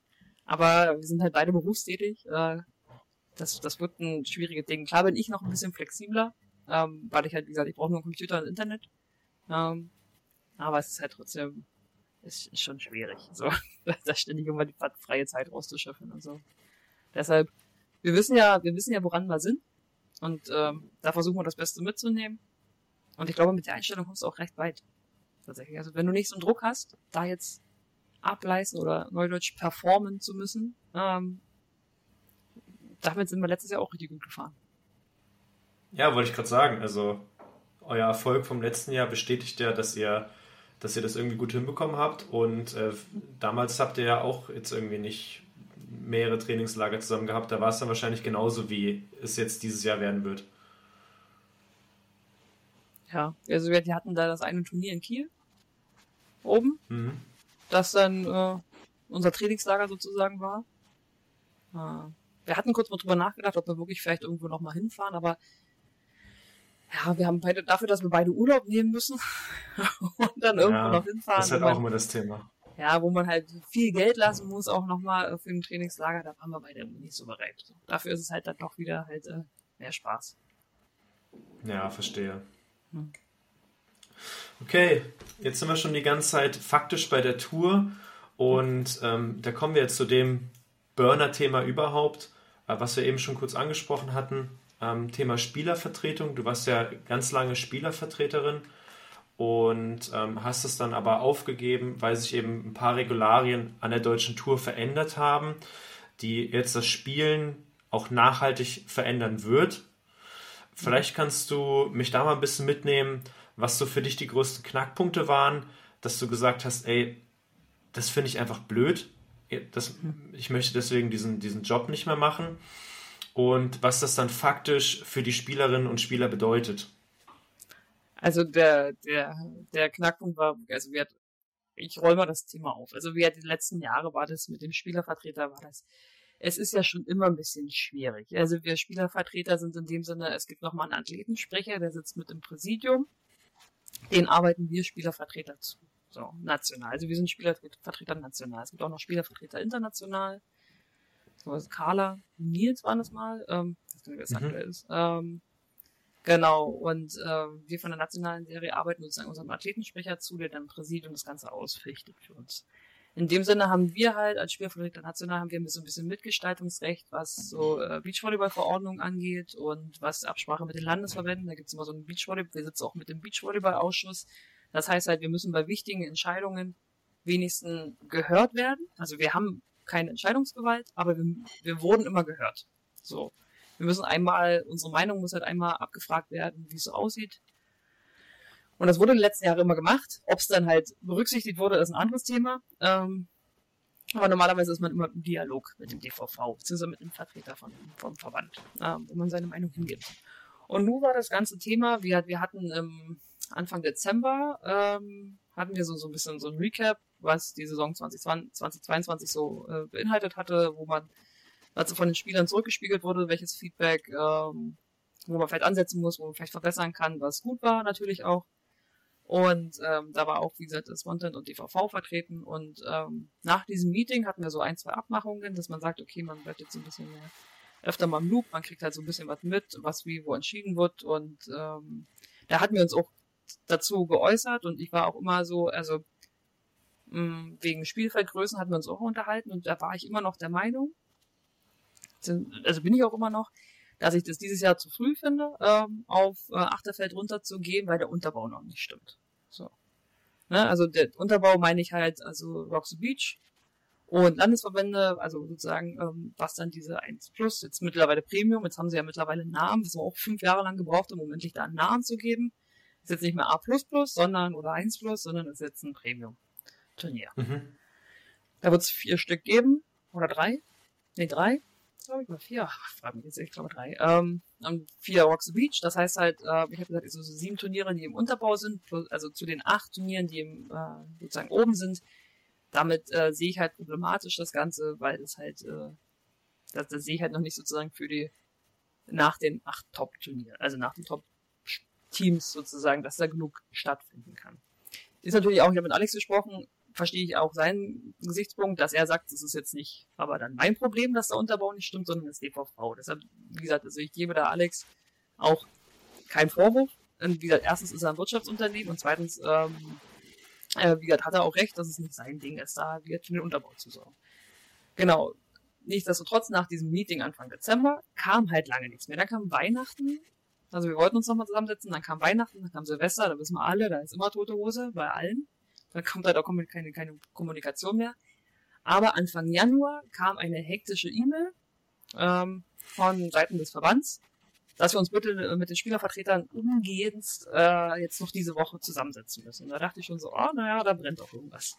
aber wir sind halt beide berufstätig. Äh, das, das wird ein schwieriges Ding. Klar bin ich noch ein bisschen flexibler, ähm, weil ich halt, wie gesagt, ich brauche nur einen Computer und Internet. Ähm, aber es ist halt trotzdem, ist, ist schon schwierig, so, da ständig immer die freie Zeit rauszuschöpfen und so. Deshalb, wir wissen ja, wir wissen ja, woran wir sind. Und ähm, da versuchen wir das Beste mitzunehmen. Und ich glaube, mit der Einstellung kommst du auch recht weit. Tatsächlich. Also wenn du nicht so einen Druck hast, da jetzt ableisten oder neudeutsch performen zu müssen, ähm, damit sind wir letztes Jahr auch richtig gut gefahren. Ja, wollte ich gerade sagen. Also euer Erfolg vom letzten Jahr bestätigt ja, dass ihr, dass ihr das irgendwie gut hinbekommen habt. Und äh, damals habt ihr ja auch jetzt irgendwie nicht mehrere Trainingslager zusammen gehabt. Da war es dann wahrscheinlich genauso, wie es jetzt dieses Jahr werden wird. Ja, also wir hatten da das eine Turnier in Kiel oben, mhm. Das dann äh, unser Trainingslager sozusagen war. Äh, wir hatten kurz mal drüber nachgedacht, ob wir wirklich vielleicht irgendwo nochmal hinfahren, aber ja, wir haben beide dafür, dass wir beide Urlaub nehmen müssen und dann irgendwo ja, noch hinfahren. Das ist halt auch immer das Thema ja, wo man halt viel Geld lassen muss, auch nochmal für ein Trainingslager, da waren wir beide nicht so bereit. Dafür ist es halt dann doch wieder halt äh, mehr Spaß. Ja, verstehe. Hm. Okay, jetzt sind wir schon die ganze Zeit faktisch bei der Tour und ähm, da kommen wir jetzt zu dem Burner-Thema überhaupt, äh, was wir eben schon kurz angesprochen hatten. Ähm, Thema Spielervertretung. Du warst ja ganz lange Spielervertreterin und ähm, hast es dann aber aufgegeben, weil sich eben ein paar Regularien an der deutschen Tour verändert haben, die jetzt das Spielen auch nachhaltig verändern wird. Vielleicht kannst du mich da mal ein bisschen mitnehmen, was so für dich die größten Knackpunkte waren, dass du gesagt hast, ey, das finde ich einfach blöd. Das, ich möchte deswegen diesen, diesen Job nicht mehr machen. Und was das dann faktisch für die Spielerinnen und Spieler bedeutet. Also der, der, der Knackpunkt war, also wir, ich roll mal das Thema auf. Also wie die letzten Jahre war das mit dem Spielervertreter, war das, es ist ja schon immer ein bisschen schwierig. Also wir Spielervertreter sind in dem Sinne, es gibt nochmal einen Athletensprecher, der sitzt mit im Präsidium. Den arbeiten wir Spielervertreter zu. So, national. Also wir sind Spielervertreter national. Es gibt auch noch Spielervertreter international. So, also Carla, Nils waren das mal. Ähm, ich weiß nicht, wer das aktuell ist. Ähm, Genau, und äh, wir von der nationalen Serie arbeiten sozusagen unserem Athletensprecher zu, der dann Präsidium das Ganze ausrichtet für uns. In dem Sinne haben wir halt als Spielvertreter national haben wir so ein bisschen Mitgestaltungsrecht, was so äh, Beachvolleyball-Verordnung angeht und was Absprache mit den Landesverbänden. Da gibt es immer so einen Beachvolleyball, wir sitzen auch mit dem Beachvolleyball-Ausschuss. Das heißt halt, wir müssen bei wichtigen Entscheidungen wenigstens gehört werden. Also wir haben keine Entscheidungsgewalt, aber wir, wir wurden immer gehört. So wir müssen einmal, unsere Meinung muss halt einmal abgefragt werden, wie es so aussieht. Und das wurde in den letzten Jahren immer gemacht. Ob es dann halt berücksichtigt wurde, ist ein anderes Thema. Ähm, aber normalerweise ist man immer im Dialog mit dem DVV, beziehungsweise mit dem Vertreter von, vom Verband, ähm, wo man seine Meinung hingibt. Und nun war das ganze Thema, wir, wir hatten ähm, Anfang Dezember, ähm, hatten wir so, so ein bisschen so ein Recap, was die Saison 2020, 2022 so äh, beinhaltet hatte, wo man also von den Spielern zurückgespiegelt wurde, welches Feedback, ähm, wo man vielleicht ansetzen muss, wo man vielleicht verbessern kann, was gut war natürlich auch. Und ähm, da war auch, wie gesagt, das Content und DVV vertreten. Und ähm, nach diesem Meeting hatten wir so ein, zwei Abmachungen, dass man sagt, okay, man bleibt jetzt ein bisschen mehr öfter mal im Loop, man kriegt halt so ein bisschen was mit, was wie wo entschieden wird. Und ähm, da hatten wir uns auch dazu geäußert und ich war auch immer so, also Mm, wegen Spielfeldgrößen hatten wir uns auch unterhalten und da war ich immer noch der Meinung, also bin ich auch immer noch, dass ich das dieses Jahr zu früh finde, ähm, auf äh, Achterfeld runterzugehen, weil der Unterbau noch nicht stimmt. So. Ne? Also der Unterbau meine ich halt, also Rocks Beach und Landesverbände, also sozusagen, ähm, was dann diese 1 Plus, jetzt mittlerweile Premium, jetzt haben sie ja mittlerweile einen Namen, das haben wir auch fünf Jahre lang gebraucht, um endlich da einen Namen zu geben. Ist jetzt nicht mehr A++, sondern, oder 1 Plus, sondern ist jetzt ein Premium-Turnier. Mhm. Da wird es vier Stück geben, oder drei, nee, drei, glaube ich, oder vier, frag mich jetzt, ich glaube drei, ähm, vier Rocks the Beach, das heißt halt, äh, ich habe gesagt, so, so sieben Turniere, die im Unterbau sind, also zu den acht Turnieren, die im, äh, sozusagen oben sind, damit äh, sehe ich halt problematisch das Ganze, weil es halt, äh, das, das sehe ich halt noch nicht sozusagen für die, nach den acht Top-Turnieren, also nach den Top-Teams sozusagen, dass da genug stattfinden kann. Ist natürlich auch, ich habe mit Alex gesprochen, verstehe ich auch seinen Gesichtspunkt, dass er sagt, es ist jetzt nicht aber dann mein Problem, dass der Unterbau nicht stimmt, sondern das DVV. Deshalb, wie gesagt, also ich gebe da Alex auch keinen Vorwurf. Und wie gesagt, erstens ist er ein Wirtschaftsunternehmen und zweitens, ähm, äh, wie gesagt, hat er auch recht, dass es nicht sein Ding ist, da wird für den Unterbau zu sorgen. Genau. Nichtsdestotrotz, nach diesem Meeting Anfang Dezember kam halt lange nichts mehr. Dann kam Weihnachten. Also wir wollten uns nochmal zusammensetzen, dann kam Weihnachten, dann kam Silvester, da wissen wir alle, da ist immer tote Hose bei allen. Dann kommt halt auch keine, keine Kommunikation mehr. Aber Anfang Januar kam eine hektische E-Mail ähm, von Seiten des Verbands, dass wir uns bitte mit den Spielervertretern umgehend äh, jetzt noch diese Woche zusammensetzen müssen. Und da dachte ich schon so, oh, naja, da brennt doch irgendwas.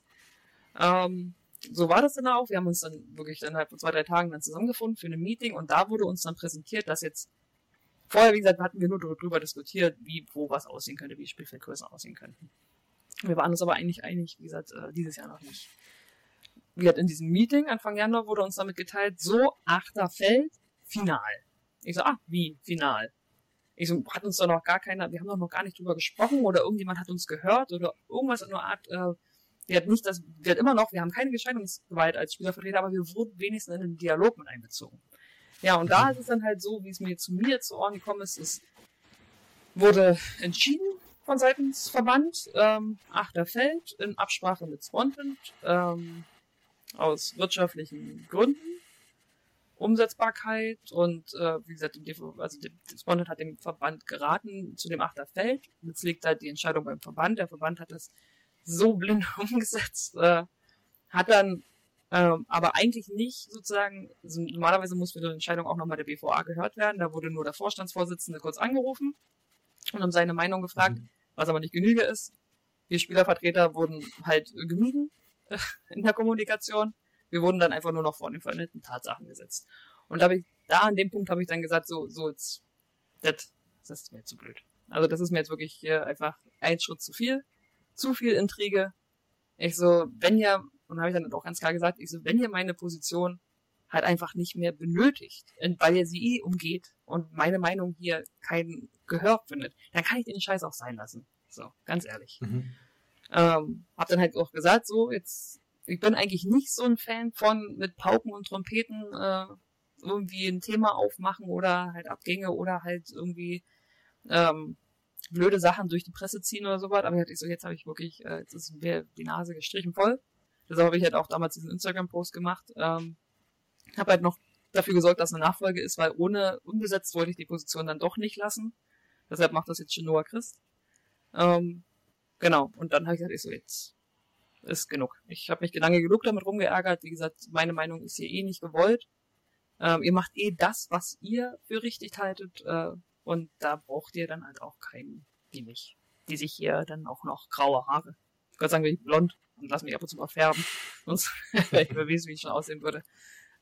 Ähm, so war das dann auch. Wir haben uns dann wirklich innerhalb von zwei, drei Tagen dann zusammengefunden für ein Meeting und da wurde uns dann präsentiert, dass jetzt vorher, wie gesagt, hatten wir nur darüber diskutiert, wie, wo was aussehen könnte, wie Spielfeldgrößen aussehen könnten. Wir waren uns aber eigentlich einig, wie gesagt, äh, dieses Jahr noch nicht. Wie gesagt, in diesem Meeting Anfang Januar wurde uns damit geteilt, so, achter Feld, final. Ich so, ah, wie, final? Ich so, hat uns doch noch gar keiner, wir haben doch noch gar nicht drüber gesprochen oder irgendjemand hat uns gehört oder irgendwas in der Art, äh, wir hat nicht das, wir hat immer noch, wir haben keine Entscheidungsgewalt als Spielervertreter, aber wir wurden wenigstens in den Dialog mit einbezogen. Ja, und da ist es dann halt so, wie es mir zu mir zu Ohren gekommen ist, es wurde entschieden, von seitens Verband. Ähm, Achterfeld in Absprache mit Swanton ähm, aus wirtschaftlichen Gründen. Umsetzbarkeit und äh, wie gesagt, also Spontan hat dem Verband geraten zu dem Achterfeld. Jetzt liegt halt die Entscheidung beim Verband. Der Verband hat das so blind umgesetzt, äh, hat dann ähm, aber eigentlich nicht sozusagen, also normalerweise muss für die Entscheidung auch nochmal der BVA gehört werden. Da wurde nur der Vorstandsvorsitzende kurz angerufen und um seine Meinung gefragt. Mhm was aber nicht genüge ist. Wir Spielervertreter wurden halt gemieden in der Kommunikation. Wir wurden dann einfach nur noch vor den veränderten Tatsachen gesetzt. Und da, ich, da an dem Punkt habe ich dann gesagt, so, so jetzt, das, das ist mir zu blöd. Also das ist mir jetzt wirklich hier einfach ein Schritt zu viel, zu viel Intrige. Ich so, wenn ihr, und habe ich dann auch ganz klar gesagt, ich so, wenn ihr meine Position halt einfach nicht mehr benötigt, weil ihr sie eh umgeht und meine Meinung hier kein Gehör findet, dann kann ich den Scheiß auch sein lassen. So, ganz ehrlich. Mhm. Ähm, hab dann halt auch gesagt, so, jetzt, ich bin eigentlich nicht so ein Fan von mit Pauken und Trompeten äh, irgendwie ein Thema aufmachen oder halt Abgänge oder halt irgendwie ähm, blöde Sachen durch die Presse ziehen oder sowas. Aber ich so, jetzt habe ich wirklich, äh, jetzt ist mir die Nase gestrichen voll. Deshalb habe ich halt auch damals diesen Instagram-Post gemacht. Ähm, habe halt noch dafür gesorgt, dass eine Nachfolge ist, weil ohne unbesetzt wollte ich die Position dann doch nicht lassen. Deshalb macht das jetzt schon Noah Christ. Ähm, genau. Und dann habe ich gesagt, ich so, jetzt ist genug. Ich habe mich lange genug damit rumgeärgert. Wie gesagt, meine Meinung ist hier eh nicht gewollt. Ähm, ihr macht eh das, was ihr für richtig haltet. Äh, und da braucht ihr dann halt auch keinen wie mich, die sich hier dann auch noch graue Haare. Ich würde sagen, bin ich blond und lass mich ab und zu mal färben. Sonst wäre ich überwiesen, wie ich schon aussehen würde.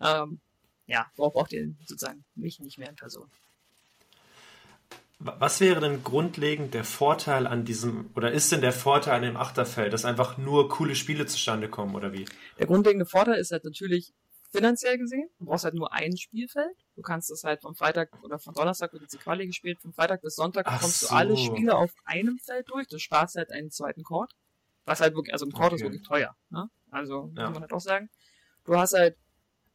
Ähm, ja, braucht ihr sozusagen mich nicht mehr in Person? Was wäre denn grundlegend der Vorteil an diesem, oder ist denn der Vorteil an dem Achterfeld, dass einfach nur coole Spiele zustande kommen, oder wie? Der grundlegende Vorteil ist halt natürlich finanziell gesehen. Du brauchst halt nur ein Spielfeld. Du kannst es halt vom Freitag oder von Donnerstag wird die Quali gespielt, von Freitag bis Sonntag Ach bekommst so. du alle Spiele auf einem Feld durch. Du sparst halt einen zweiten Chord. Was halt wirklich, also ein Chord okay. ist wirklich teuer. Ne? Also, ja. kann man halt auch sagen. Du hast halt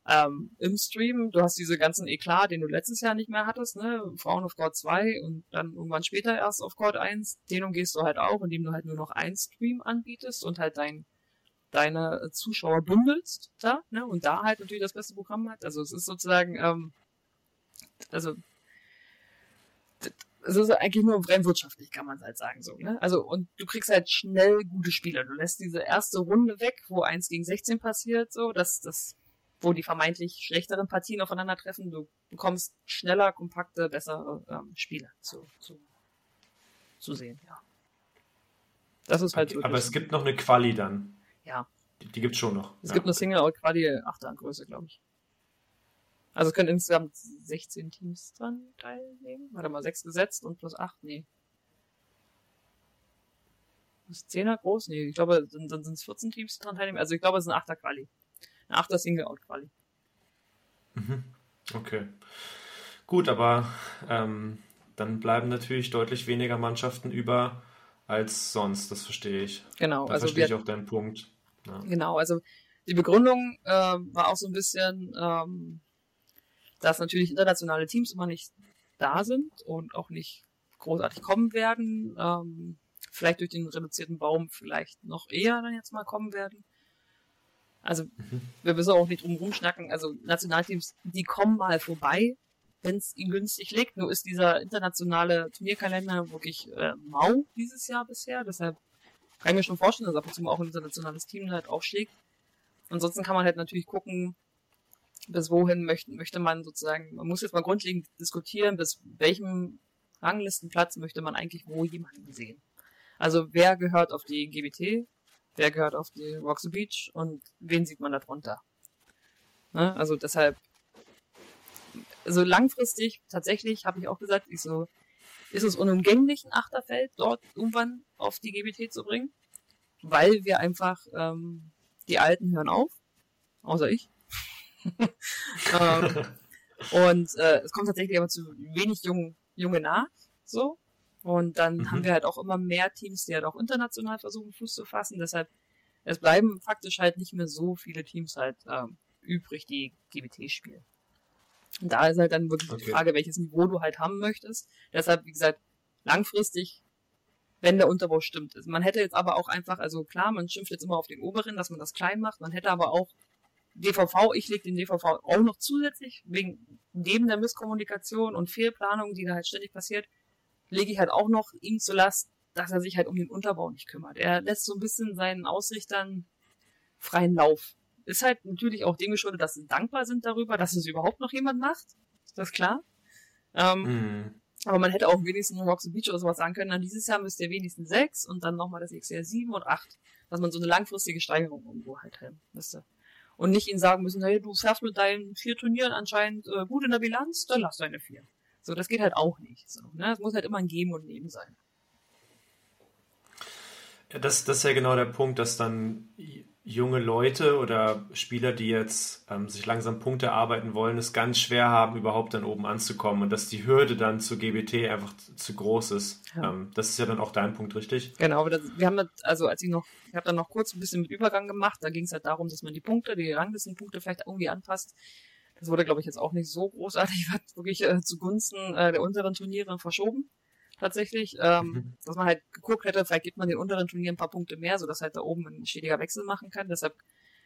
ähm, im Stream. Du hast diese ganzen Eklat, den du letztes Jahr nicht mehr hattest, ne? Frauen auf Chord 2 und dann irgendwann später erst auf Chord 1. Den umgehst du halt auch, indem du halt nur noch einen Stream anbietest und halt dein deine Zuschauer bündelst da, ne, und da halt natürlich das beste Programm hat. Also es ist sozusagen, ähm, also es ist eigentlich nur rein wirtschaftlich, kann man halt sagen, so, ne? Also, und du kriegst halt schnell gute Spieler. Du lässt diese erste Runde weg, wo 1 gegen 16 passiert, so, dass das, wo die vermeintlich schlechteren Partien aufeinandertreffen. Du bekommst schneller, kompakte, bessere ähm, Spiele zu, zu, zu sehen, ja. Das ist halt Aber es gibt noch eine Quali dann. Ja. Die, die gibt es schon noch. Es ja, gibt eine Single-Quali 8 Größe, glaube ich. Also es können insgesamt 16 Teams dran teilnehmen. Warte mal, 6 gesetzt und plus 8, nee. Ist 10er groß? Nee, ich glaube, dann, dann sind es 14 Teams, dran teilnehmen. Also ich glaube, es ist ein 8er Quali. Ein 8er Single-Out-Quali. Mhm. Okay. Gut, aber ähm, dann bleiben natürlich deutlich weniger Mannschaften über als sonst, das verstehe ich. Genau. Da also verstehe ich auch deinen Punkt. Ja. Genau, also die Begründung äh, war auch so ein bisschen, ähm, dass natürlich internationale Teams immer nicht da sind und auch nicht großartig kommen werden. Ähm, vielleicht durch den reduzierten Baum vielleicht noch eher dann jetzt mal kommen werden. Also mhm. wir müssen auch nicht drum rumschnacken. Also Nationalteams, die kommen mal vorbei, wenn es ihnen günstig liegt. Nur ist dieser internationale Turnierkalender wirklich äh, mau dieses Jahr bisher. Deshalb kann ich mir schon vorstellen, dass ab und zu auch ein internationales Team halt aufschlägt. Ansonsten kann man halt natürlich gucken, bis wohin möchte, möchte man sozusagen, man muss jetzt mal grundlegend diskutieren, bis welchem Ranglistenplatz möchte man eigentlich wo jemanden sehen. Also wer gehört auf die GBT, wer gehört auf die Rocks Beach und wen sieht man da drunter. Ne? Also deshalb, also langfristig tatsächlich habe ich auch gesagt, ich so, ist es unumgänglich, ein Achterfeld dort irgendwann auf die GBT zu bringen, weil wir einfach ähm, die Alten hören auf, außer ich. ähm, und äh, es kommt tatsächlich aber zu wenig jungen, junge nach, so. Und dann mhm. haben wir halt auch immer mehr Teams, die halt auch international versuchen, Fuß zu fassen. Deshalb, es bleiben faktisch halt nicht mehr so viele Teams halt ähm, übrig, die GBT spielen. Und da ist halt dann wirklich okay. die Frage, welches Niveau du halt haben möchtest. Deshalb, wie gesagt, langfristig, wenn der Unterbau stimmt. Man hätte jetzt aber auch einfach, also klar, man schimpft jetzt immer auf den oberen, dass man das klein macht. Man hätte aber auch DVV, ich lege den DVV auch noch zusätzlich, wegen neben der Misskommunikation und Fehlplanung, die da halt ständig passiert, lege ich halt auch noch ihm zu Last, dass er sich halt um den Unterbau nicht kümmert. Er lässt so ein bisschen seinen Ausrichtern freien Lauf. Ist halt natürlich auch dem geschuldet, dass sie dankbar sind darüber, dass es überhaupt noch jemand macht. Ist das klar? Ähm, mhm. Aber man hätte auch wenigstens Rocks Beach oder sowas sagen können, dann dieses Jahr müsst ihr wenigstens sechs und dann nochmal das XR sieben und acht. Dass man so eine langfristige Steigerung irgendwo halt haben müsste und nicht ihnen sagen müssen, hey, du fährst mit deinen vier Turnieren anscheinend äh, gut in der Bilanz, dann lass deine vier. So, das geht halt auch nicht. So, ne? Es muss halt immer ein Geben und Nehmen sein. Ja, das, das ist ja genau der Punkt, dass dann junge Leute oder Spieler, die jetzt ähm, sich langsam Punkte erarbeiten wollen, es ganz schwer haben, überhaupt dann oben anzukommen und dass die Hürde dann zu GBT einfach zu groß ist. Ja. Ähm, das ist ja dann auch dein Punkt, richtig? Genau, aber das, wir haben das, also als ich noch, ich habe dann noch kurz ein bisschen mit Übergang gemacht, da ging es halt darum, dass man die Punkte, die Ranglistenpunkte vielleicht irgendwie anpasst. Das wurde, glaube ich, jetzt auch nicht so großartig, wird wirklich äh, zugunsten äh, der unteren Turniere verschoben tatsächlich, ähm, mhm. dass man halt geguckt hätte, vielleicht gibt man den unteren Turnieren ein paar Punkte mehr, sodass halt da oben ein stetiger Wechsel machen kann. Deshalb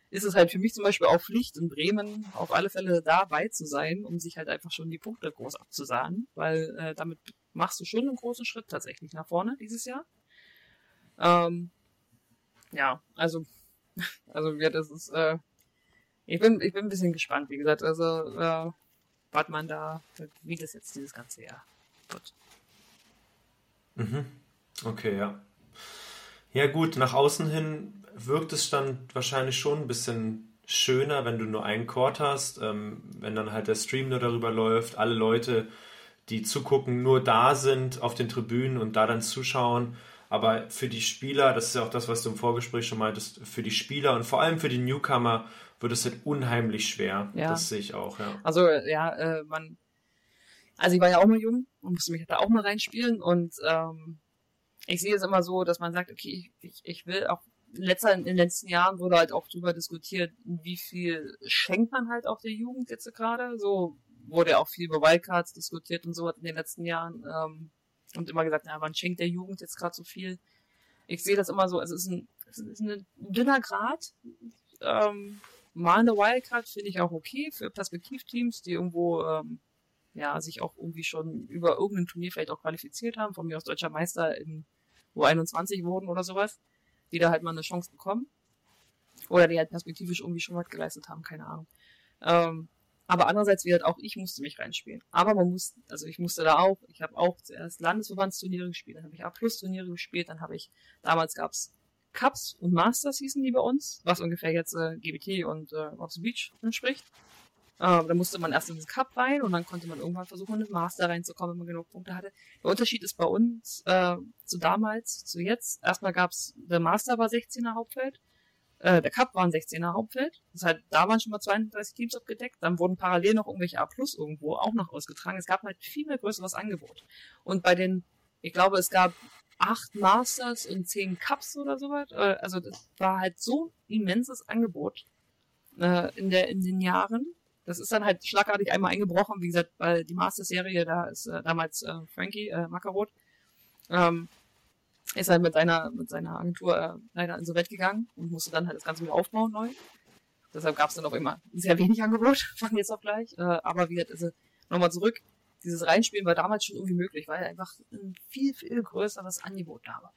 ist es halt für mich zum Beispiel auch Pflicht, in Bremen auf alle Fälle dabei zu sein, um sich halt einfach schon die Punkte groß abzusahnen, weil äh, damit machst du schon einen großen Schritt tatsächlich nach vorne dieses Jahr. Ähm, ja, also, also ja, das ist, äh, ich bin, ich bin ein bisschen gespannt, wie gesagt, also, äh, was man da, wie das jetzt dieses ganze Jahr wird. Mhm. Okay, ja. Ja gut, nach außen hin wirkt es dann wahrscheinlich schon ein bisschen schöner, wenn du nur einen Chord hast, ähm, wenn dann halt der Stream nur darüber läuft, alle Leute, die zugucken, nur da sind auf den Tribünen und da dann zuschauen. Aber für die Spieler, das ist ja auch das, was du im Vorgespräch schon meintest, für die Spieler und vor allem für die Newcomer wird es halt unheimlich schwer. Ja. Das sehe ich auch, ja. Also ja, äh, man also ich war ja auch mal jung und musste mich da auch mal reinspielen und ähm, ich sehe es immer so, dass man sagt, okay, ich, ich will auch in, letzter, in den letzten Jahren wurde halt auch drüber diskutiert, wie viel schenkt man halt auch der Jugend jetzt gerade. So wurde auch viel über Wildcards diskutiert und so in den letzten Jahren ähm, und immer gesagt, na, man schenkt der Jugend jetzt gerade so viel. Ich sehe das immer so, also es ist ein es ist ein dünner Grad. Ähm, mal eine Wildcard finde ich auch okay für Perspektivteams, die irgendwo ähm, ja, sich auch irgendwie schon über irgendein Turnier vielleicht auch qualifiziert haben, von mir aus deutscher Meister in U21 wurden oder sowas, die da halt mal eine Chance bekommen. Oder die halt perspektivisch irgendwie schon was geleistet haben, keine Ahnung. Ähm, aber andererseits, wie halt auch ich musste mich reinspielen. Aber man muss, also ich musste da auch, ich habe auch zuerst Landesverbandsturniere gespielt, dann habe ich A-Plus-Turniere gespielt, dann habe ich, damals gab's Cups und Masters hießen die bei uns, was ungefähr jetzt äh, GBT und äh, Rocks Beach entspricht. Äh, da musste man erst in den Cup rein und dann konnte man irgendwann versuchen, in den Master reinzukommen, wenn man genug Punkte hatte. Der Unterschied ist bei uns äh, zu damals, zu jetzt. Erstmal gab's, der Master war 16er Hauptfeld, äh, der Cup war ein 16er Hauptfeld. Das heißt, da waren schon mal 32 Teams abgedeckt. Dann wurden parallel noch irgendwelche A Plus irgendwo auch noch ausgetragen. Es gab halt viel mehr größeres Angebot. Und bei den, ich glaube, es gab acht Masters und zehn Cups oder sowas. Äh, also das war halt so immenses Angebot äh, in, der, in den Jahren. Das ist dann halt schlagartig einmal eingebrochen. Wie gesagt, weil die Masters-Serie, da ist äh, damals äh, Frankie äh, Makarot, ähm, ist halt mit seiner, mit seiner Agentur äh, leider insolvent gegangen und musste dann halt das Ganze wieder aufbauen neu. Deshalb gab es dann auch immer sehr wenig Angebot von jetzt auf gleich. Äh, aber wie gesagt, also nochmal zurück, dieses Reinspielen war damals schon irgendwie möglich, weil einfach ein viel, viel größeres Angebot da war.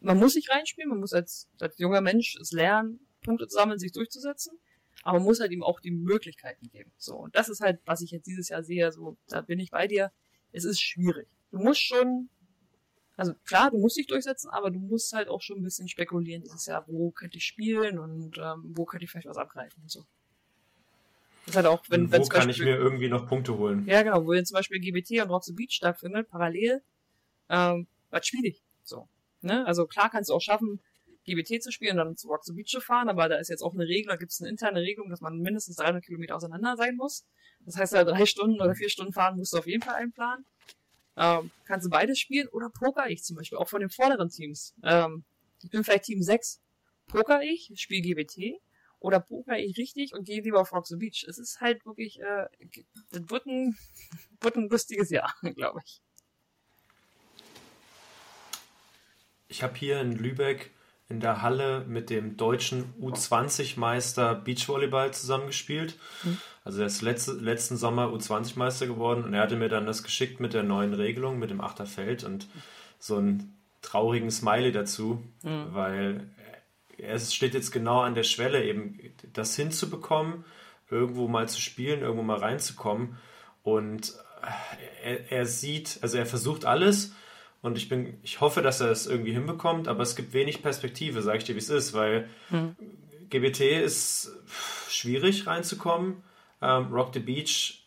Man muss sich reinspielen, man muss als, als junger Mensch es lernen, Punkte zu sammeln, sich durchzusetzen, aber man muss halt ihm auch die Möglichkeiten geben. So, und das ist halt, was ich jetzt dieses Jahr sehe, so, da bin ich bei dir. Es ist schwierig. Du musst schon also klar, du musst dich durchsetzen, aber du musst halt auch schon ein bisschen spekulieren dieses Jahr, wo könnte ich spielen und ähm, wo könnte ich vielleicht was abgreifen und so. Das ist halt auch, wenn, wenn wo kann Beispiel, ich mir irgendwie noch Punkte holen? Ja, genau, wo jetzt zum Beispiel GBT und Rock the Beach stattfindet, parallel, ähm, was spiele ich? So. Ne? Also klar kannst du auch schaffen, GBT zu spielen und dann zu Rock the Beach zu fahren, aber da ist jetzt auch eine Regel, da gibt es eine interne Regelung, dass man mindestens 300 Kilometer auseinander sein muss. Das heißt, halt drei Stunden oder vier Stunden fahren musst du auf jeden Fall einplanen. Ähm, kannst du beides spielen oder poker ich zum Beispiel, auch von den vorderen Teams. Ähm, ich bin vielleicht Team 6. Poker ich, spiele GBT oder poker ich richtig und gehe lieber auf the Beach. Es ist halt wirklich, äh, das wird ein, wird ein lustiges Jahr, glaube ich. Ich habe hier in Lübeck in der Halle mit dem deutschen U20-Meister Beachvolleyball zusammengespielt. Mhm. Also er ist letzte, letzten Sommer U20-Meister geworden und er hatte mir dann das geschickt mit der neuen Regelung, mit dem Achterfeld und so einen traurigen Smiley dazu, mhm. weil es steht jetzt genau an der Schwelle, eben das hinzubekommen, irgendwo mal zu spielen, irgendwo mal reinzukommen. Und er, er sieht, also er versucht alles und ich bin, ich hoffe, dass er es irgendwie hinbekommt, aber es gibt wenig Perspektive, sage ich dir, wie es ist, weil mhm. GBT ist schwierig reinzukommen ähm, Rock the Beach,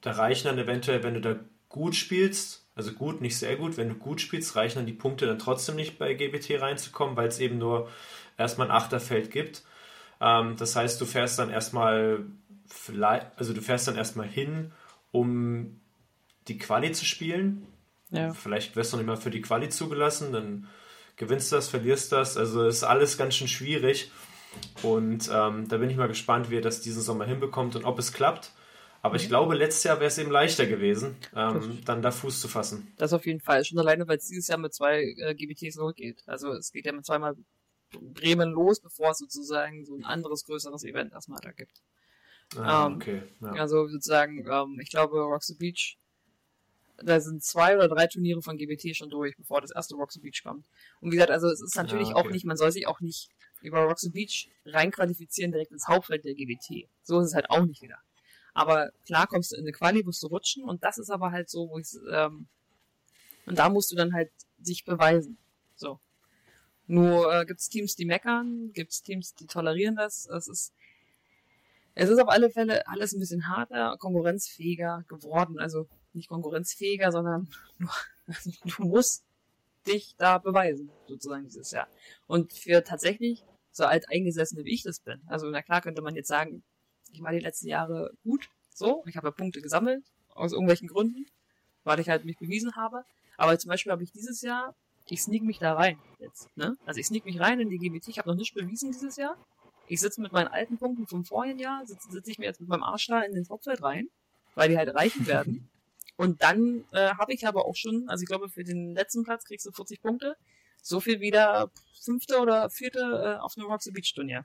da reichen dann eventuell, wenn du da gut spielst, also gut, nicht sehr gut, wenn du gut spielst, reichen dann die Punkte dann trotzdem nicht bei GBT reinzukommen, weil es eben nur erstmal ein Achterfeld gibt. Ähm, das heißt, du fährst dann erstmal, also du fährst dann erstmal hin, um die Quali zu spielen. Ja. Vielleicht wirst du nicht mal für die Quali zugelassen, dann gewinnst du das, verlierst das. Also ist alles ganz schön schwierig. Und ähm, da bin ich mal gespannt, wie er das diesen Sommer hinbekommt und ob es klappt. Aber ich mhm. glaube, letztes Jahr wäre es eben leichter gewesen, ähm, dann da Fuß zu fassen. Das auf jeden Fall. Schon alleine, weil es dieses Jahr mit zwei äh, GBTs losgeht. Also es geht ja mit zweimal Bremen los, bevor es sozusagen so ein anderes, größeres Event erstmal da gibt. Ah, ähm, okay. Ja. Also sozusagen, ähm, ich glaube, the Beach, da sind zwei oder drei Turniere von GBT schon durch, bevor das erste the Beach kommt. Und wie gesagt, also es ist natürlich ah, okay. auch nicht, man soll sich auch nicht über Roxy Beach reinqualifizieren direkt ins Hauptfeld der GBT. So ist es halt auch nicht wieder. Aber klar kommst du in eine Quali, musst du rutschen und das ist aber halt so, wo ich ähm, und da musst du dann halt sich beweisen. So. Nur äh, gibt es Teams, die meckern, gibt es Teams, die tolerieren das. Es ist es ist auf alle Fälle alles ein bisschen harter, konkurrenzfähiger geworden. Also nicht konkurrenzfähiger, sondern nur, du musst dich da beweisen, sozusagen dieses Jahr. Und für tatsächlich so alt eingesessene wie ich das bin. Also na klar könnte man jetzt sagen, ich war die letzten Jahre gut, so, ich habe ja Punkte gesammelt, aus irgendwelchen Gründen, weil ich halt mich bewiesen habe. Aber zum Beispiel habe ich dieses Jahr, ich sneak mich da rein jetzt, ne? Also ich sneak mich rein in die GBT, ich habe noch nicht bewiesen dieses Jahr. Ich sitze mit meinen alten Punkten vom vorigen Jahr, sitze sitz ich mir jetzt mit meinem Arsch da in den Topfeld rein, weil die halt reichen werden. Und dann äh, habe ich aber auch schon, also ich glaube, für den letzten Platz kriegst du 40 Punkte. so viel wie der fünfte oder vierte äh, auf einem Roxy Beach Turnier.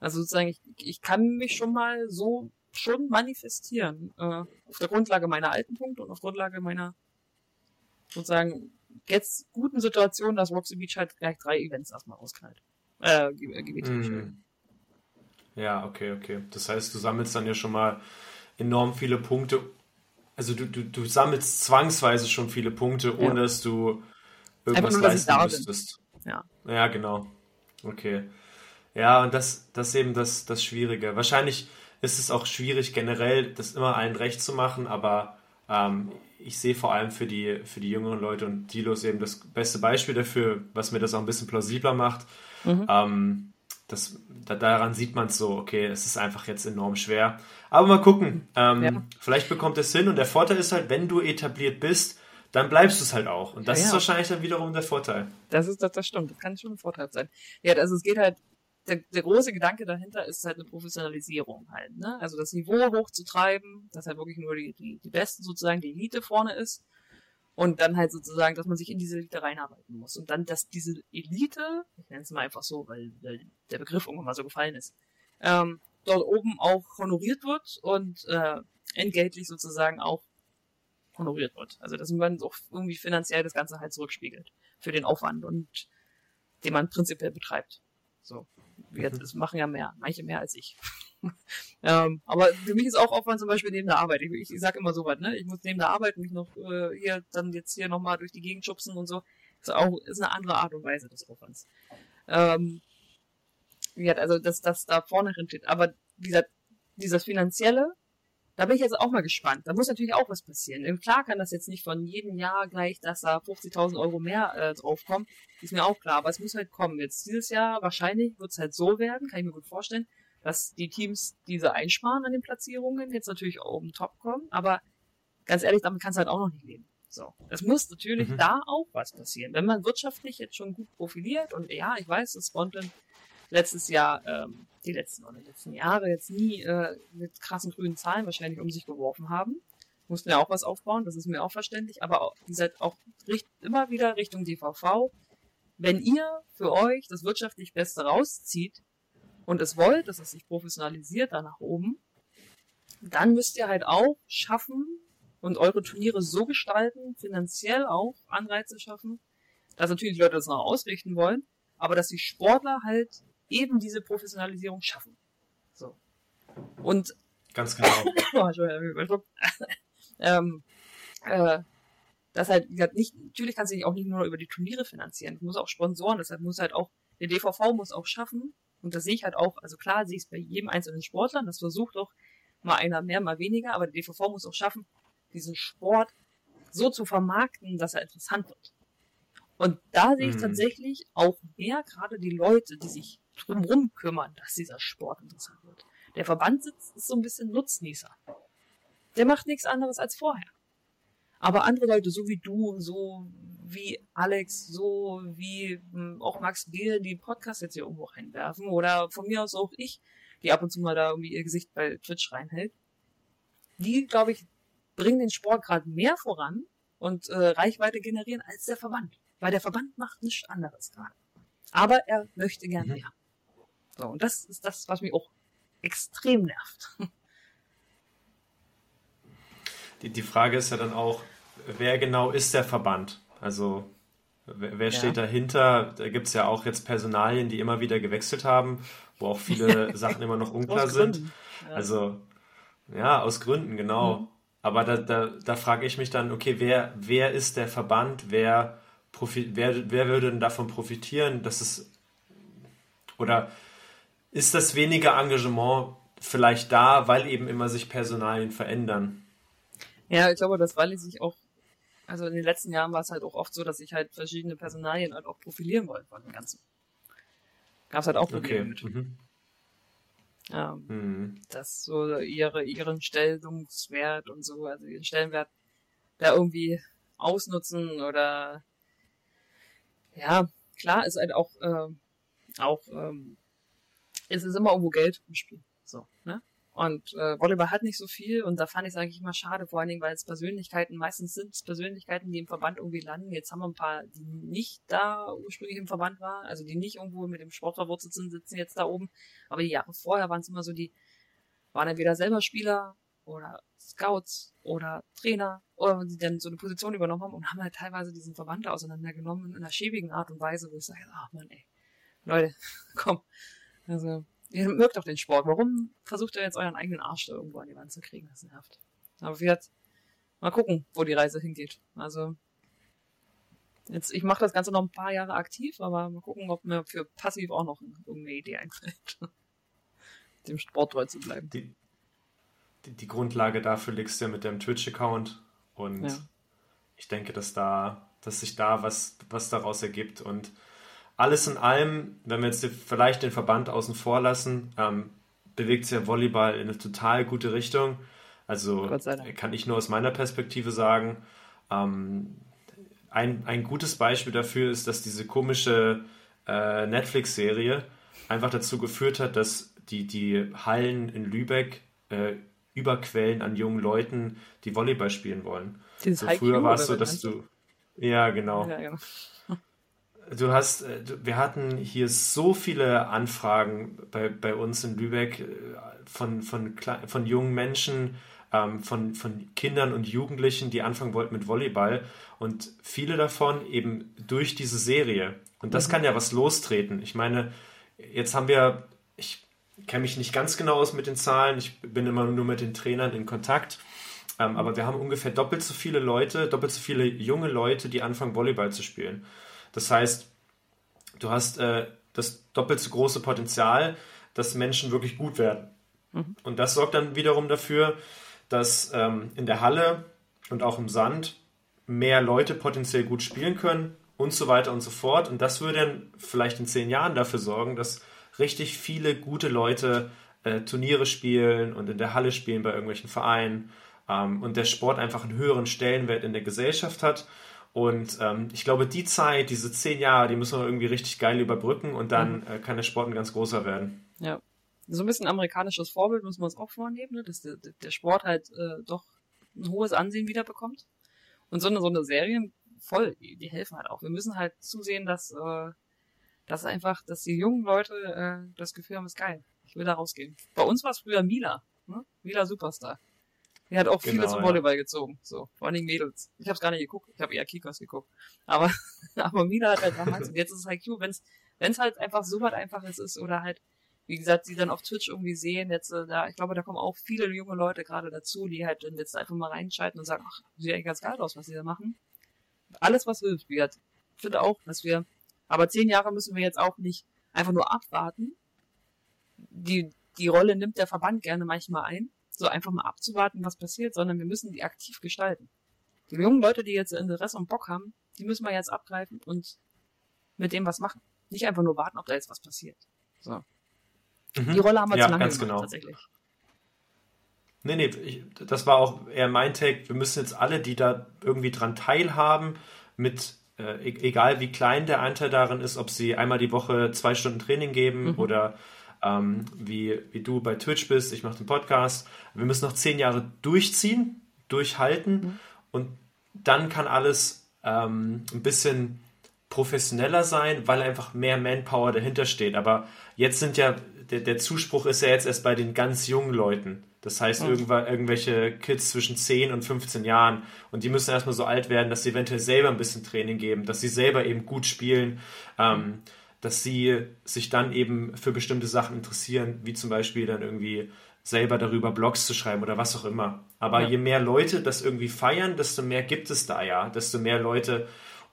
Also sozusagen, ich, ich kann mich schon mal so schon manifestieren. Äh, auf der Grundlage meiner alten Punkte und auf Grundlage meiner sozusagen jetzt guten Situation, dass Roxy Beach halt gleich drei Events erstmal ausknallt. Äh, GBT. Mm. Ja, okay, okay. Das heißt, du sammelst dann ja schon mal enorm viele Punkte. Also du, du, du sammelst zwangsweise schon viele Punkte, ohne ja. dass du irgendwas nur, leisten müsstest. Ja. Ja, genau. Okay. Ja, und das, das ist eben das, das Schwierige. Wahrscheinlich ist es auch schwierig, generell das immer allen recht zu machen, aber ähm, ich sehe vor allem für die, für die jüngeren Leute und Dilo ist eben das beste Beispiel dafür, was mir das auch ein bisschen plausibler macht. Mhm. Ähm, das, da, daran sieht man es so, okay, es ist einfach jetzt enorm schwer. Aber mal gucken, ähm, ja. vielleicht bekommt es hin und der Vorteil ist halt, wenn du etabliert bist, dann bleibst du es halt auch. Und das ja, ja. ist wahrscheinlich dann wiederum der Vorteil. Das ist, das, das stimmt, das kann schon ein Vorteil sein. Ja, also es geht halt, der, der große Gedanke dahinter ist halt eine Professionalisierung halt, ne? Also das Niveau hochzutreiben, dass halt wirklich nur die, die, die Besten sozusagen, die Elite vorne ist. Und dann halt sozusagen, dass man sich in diese Elite reinarbeiten muss. Und dann, dass diese Elite, ich nenne es mal einfach so, weil, weil der Begriff irgendwann mal so gefallen ist, ähm, dort oben auch honoriert wird und äh, entgeltlich sozusagen auch honoriert wird. Also dass man auch irgendwie finanziell das Ganze halt zurückspiegelt für den Aufwand und den man prinzipiell betreibt. So. Wir mhm. das machen ja mehr, manche mehr als ich. ähm, aber für mich ist auch Aufwand zum Beispiel neben der Arbeit. Ich, ich, ich sag immer so was, ne? Ich muss neben der Arbeit mich noch äh, hier dann jetzt hier nochmal durch die Gegend schubsen und so. Ist auch ist eine andere Art und Weise des Aufwands. Ähm, wie gesagt, also dass das da vorne drin steht. Aber dieser, dieses finanzielle, da bin ich jetzt auch mal gespannt. Da muss natürlich auch was passieren. Klar kann das jetzt nicht von jedem Jahr gleich, dass da 50.000 Euro mehr äh, draufkommen. Ist mir auch klar. Aber es muss halt kommen. Jetzt dieses Jahr wahrscheinlich wird es halt so werden, kann ich mir gut vorstellen, dass die Teams diese einsparen an den Platzierungen jetzt natürlich oben top kommen. Aber ganz ehrlich, damit kannst du halt auch noch nicht leben. So. Es muss natürlich mhm. da auch was passieren. Wenn man wirtschaftlich jetzt schon gut profiliert und ja, ich weiß, dass Spontan letztes Jahr ähm, die letzten oder letzten Jahre jetzt nie äh, mit krassen grünen Zahlen wahrscheinlich um sich geworfen haben. Mussten ja auch was aufbauen, das ist mir auch verständlich, aber ihr seid auch richt, immer wieder Richtung DVV. Wenn ihr für euch das wirtschaftlich Beste rauszieht und es wollt, dass es sich professionalisiert da nach oben, dann müsst ihr halt auch schaffen und eure Turniere so gestalten, finanziell auch Anreize schaffen, dass natürlich die Leute das noch ausrichten wollen, aber dass die Sportler halt eben diese Professionalisierung schaffen. So. Und ganz genau. oh, ähm, äh, das halt, nicht, natürlich kannst du dich auch nicht nur über die Turniere finanzieren. Du musst auch Sponsoren, deshalb muss halt auch, der DVV muss auch schaffen, und das sehe ich halt auch, also klar sehe ich es bei jedem einzelnen Sportler, das versucht auch mal einer mehr, mal weniger, aber der DVV muss auch schaffen, diesen Sport so zu vermarkten, dass er interessant wird. Und da sehe ich mhm. tatsächlich auch mehr gerade die Leute, die sich drumherum kümmern, dass dieser Sport interessant wird. Der Verband sitzt, ist so ein bisschen Nutznießer. Der macht nichts anderes als vorher. Aber andere Leute, so wie du, so wie Alex, so wie hm, auch Max Giel, die Podcasts jetzt hier irgendwo reinwerfen, oder von mir aus auch ich, die ab und zu mal da irgendwie ihr Gesicht bei Twitch reinhält, die, glaube ich, bringen den Sport gerade mehr voran und äh, Reichweite generieren als der Verband. Weil der Verband macht nichts anderes gerade. Aber er möchte gerne mhm. So, und das ist das, was mich auch extrem nervt. Die, die Frage ist ja dann auch, wer genau ist der Verband? Also wer, wer steht ja. dahinter? Da gibt es ja auch jetzt Personalien, die immer wieder gewechselt haben, wo auch viele Sachen immer noch unklar sind. Ja. Also ja, aus Gründen, genau. Mhm. Aber da, da, da frage ich mich dann, okay, wer, wer ist der Verband? Wer, profi wer, wer würde denn davon profitieren, dass es oder ist das weniger Engagement vielleicht da, weil eben immer sich Personalien verändern? Ja, ich glaube, das weil ich sich auch, also in den letzten Jahren war es halt auch oft so, dass sich halt verschiedene Personalien halt auch profilieren wollten von dem Ganzen. Gab es halt auch Probleme okay. mit. Mhm. Ähm, mhm. Dass so ihre, ihren Stellungswert und so, also ihren Stellenwert da irgendwie ausnutzen oder ja, klar ist halt auch, äh, auch ähm, es ist immer irgendwo Geld im Spiel. So, ne? Und äh, Volleyball hat nicht so viel und da fand ich es eigentlich immer schade, vor allen Dingen, weil es Persönlichkeiten, meistens sind es Persönlichkeiten, die im Verband irgendwie landen. Jetzt haben wir ein paar, die nicht da ursprünglich im Verband waren, also die nicht irgendwo mit dem Sport verwurzelt sind, sitzen jetzt da oben. Aber die Jahre vorher waren es immer so, die waren entweder selber Spieler oder Scouts oder Trainer oder die dann so eine Position übernommen haben und haben halt teilweise diesen Verband auseinandergenommen in einer schäbigen Art und Weise, wo ich sage, ach man, ey, Leute, komm. Also, ihr mögt doch den Sport. Warum versucht ihr jetzt euren eigenen Arsch da irgendwo an die Wand zu kriegen? Das nervt. Aber wir jetzt mal gucken, wo die Reise hingeht. Also jetzt, ich mache das Ganze noch ein paar Jahre aktiv, aber mal gucken, ob mir für passiv auch noch irgendeine Idee einfällt, dem Sport treu zu bleiben. Die, die, die Grundlage dafür legst du ja mit deinem Twitch-Account und ja. ich denke, dass da, dass sich da was, was daraus ergibt und alles in allem, wenn wir jetzt vielleicht den Verband außen vor lassen, ähm, bewegt sich ja Volleyball in eine total gute Richtung. Also kann ich nur aus meiner Perspektive sagen. Ähm, ein, ein gutes Beispiel dafür ist, dass diese komische äh, Netflix-Serie einfach dazu geführt hat, dass die, die Hallen in Lübeck äh, überquellen an jungen Leuten, die Volleyball spielen wollen. so früher war es so, dass du. Ja, genau. Ja, genau. Du hast, äh, wir hatten hier so viele Anfragen bei, bei uns in Lübeck äh, von, von, von jungen Menschen, ähm, von, von Kindern und Jugendlichen, die anfangen wollten mit Volleyball und viele davon eben durch diese Serie. Und das mhm. kann ja was lostreten. Ich meine, jetzt haben wir, ich kenne mich nicht ganz genau aus mit den Zahlen, ich bin immer nur mit den Trainern in Kontakt. Ähm, aber wir haben ungefähr doppelt so viele Leute, doppelt so viele junge Leute, die anfangen, Volleyball zu spielen. Das heißt, du hast äh, das doppelt so große Potenzial, dass Menschen wirklich gut werden. Mhm. Und das sorgt dann wiederum dafür, dass ähm, in der Halle und auch im Sand mehr Leute potenziell gut spielen können und so weiter und so fort. Und das würde dann vielleicht in zehn Jahren dafür sorgen, dass richtig viele gute Leute äh, Turniere spielen und in der Halle spielen bei irgendwelchen Vereinen ähm, und der Sport einfach einen höheren Stellenwert in der Gesellschaft hat und ähm, ich glaube, die Zeit, diese zehn Jahre, die müssen wir irgendwie richtig geil überbrücken und dann mhm. äh, kann der Sport ein ganz großer werden. Ja. So ein bisschen amerikanisches Vorbild muss man uns auch vornehmen, ne? dass der, der Sport halt äh, doch ein hohes Ansehen wiederbekommt. Und so eine, so eine Serie, voll, die, die helfen halt auch. Wir müssen halt zusehen, dass, äh, dass einfach, dass die jungen Leute äh, das Gefühl haben, ist geil. Ich will da rausgehen. Bei uns war es früher Mila, ne? Mila Superstar. Die hat auch genau, viele zum Volleyball ja. gezogen. So, vor allem Mädels. Ich habe es gar nicht geguckt. Ich habe eher Kickers geguckt. Aber, aber Mila hat halt damals, und jetzt ist es halt cute, wenn's, wenn's halt einfach so was einfaches ist oder halt, wie gesagt, sie dann auf Twitch irgendwie sehen, jetzt, äh, da, ich glaube, da kommen auch viele junge Leute gerade dazu, die halt dann jetzt einfach mal reinschalten und sagen, ach, sieht eigentlich ganz geil aus, was sie da machen. Alles, was hilft, wird. Ich finde auch, dass wir, aber zehn Jahre müssen wir jetzt auch nicht einfach nur abwarten. Die, die Rolle nimmt der Verband gerne manchmal ein so einfach mal abzuwarten, was passiert, sondern wir müssen die aktiv gestalten. Die jungen Leute, die jetzt Interesse und Bock haben, die müssen wir jetzt abgreifen und mit dem was machen. Nicht einfach nur warten, ob da jetzt was passiert. So. Mhm. Die Rolle haben wir ja, zu lange ganz gemacht, genau. tatsächlich. Nee, nee, ich, das war auch eher mein Take. Wir müssen jetzt alle, die da irgendwie dran teilhaben, mit, äh, e-, egal wie klein der Anteil darin ist, ob sie einmal die Woche zwei Stunden Training geben mhm. oder ähm, wie, wie du bei Twitch bist, ich mache den Podcast. Wir müssen noch zehn Jahre durchziehen, durchhalten mhm. und dann kann alles ähm, ein bisschen professioneller sein, weil einfach mehr Manpower dahinter steht. Aber jetzt sind ja, der, der Zuspruch ist ja jetzt erst bei den ganz jungen Leuten. Das heißt, mhm. irgendwelche Kids zwischen 10 und 15 Jahren. Und die müssen erstmal so alt werden, dass sie eventuell selber ein bisschen Training geben, dass sie selber eben gut spielen. Ähm, dass sie sich dann eben für bestimmte Sachen interessieren, wie zum Beispiel dann irgendwie selber darüber Blogs zu schreiben oder was auch immer. Aber ja. je mehr Leute das irgendwie feiern, desto mehr gibt es da ja, desto mehr Leute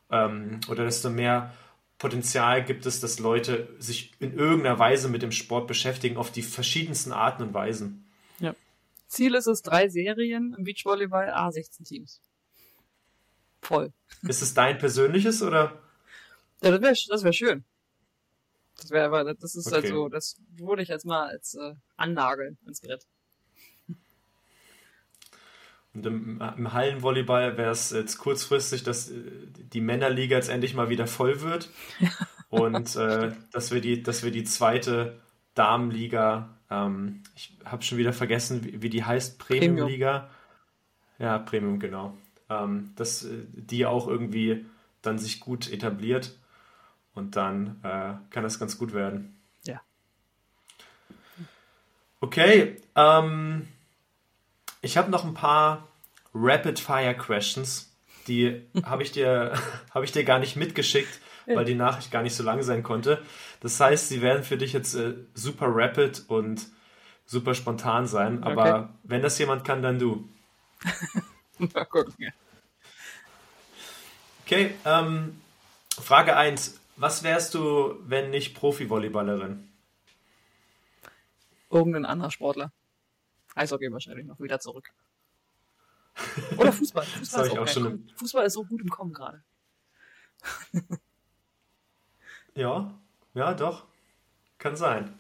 ähm, oder desto mehr Potenzial gibt es, dass Leute sich in irgendeiner Weise mit dem Sport beschäftigen, auf die verschiedensten Arten und Weisen. Ja. Ziel ist es, drei Serien im Beachvolleyball, A16 Teams. Voll. Ist es dein persönliches oder? Ja, das wäre das wär schön. Das wäre aber, das ist halt okay. halt so, das würde ich jetzt mal als äh, annageln ins Brett. Und im, im Hallenvolleyball wäre es jetzt kurzfristig, dass äh, die Männerliga jetzt endlich mal wieder voll wird. und äh, dass, wir die, dass wir die zweite Damenliga ähm, ich habe schon wieder vergessen, wie, wie die heißt, Premium-Liga. Ja, Premium, genau. Ähm, dass äh, die auch irgendwie dann sich gut etabliert und dann äh, kann das ganz gut werden. Ja. Okay, ähm, ich habe noch ein paar Rapid-Fire-Questions. Die habe ich, dir, hab ich dir gar nicht mitgeschickt, weil die Nachricht gar nicht so lang sein konnte. Das heißt, sie werden für dich jetzt äh, super rapid und super spontan sein. Aber okay. wenn das jemand kann, dann du. Mal gucken. Okay, ähm, Frage 1. Was wärst du, wenn nicht Profi-Volleyballerin? Irgendein anderer Sportler. Eishockey wahrscheinlich noch wieder zurück. Oder Fußball. Fußball, ist, auch schon Fußball ist so gut im Kommen gerade. ja, ja, doch. Kann sein.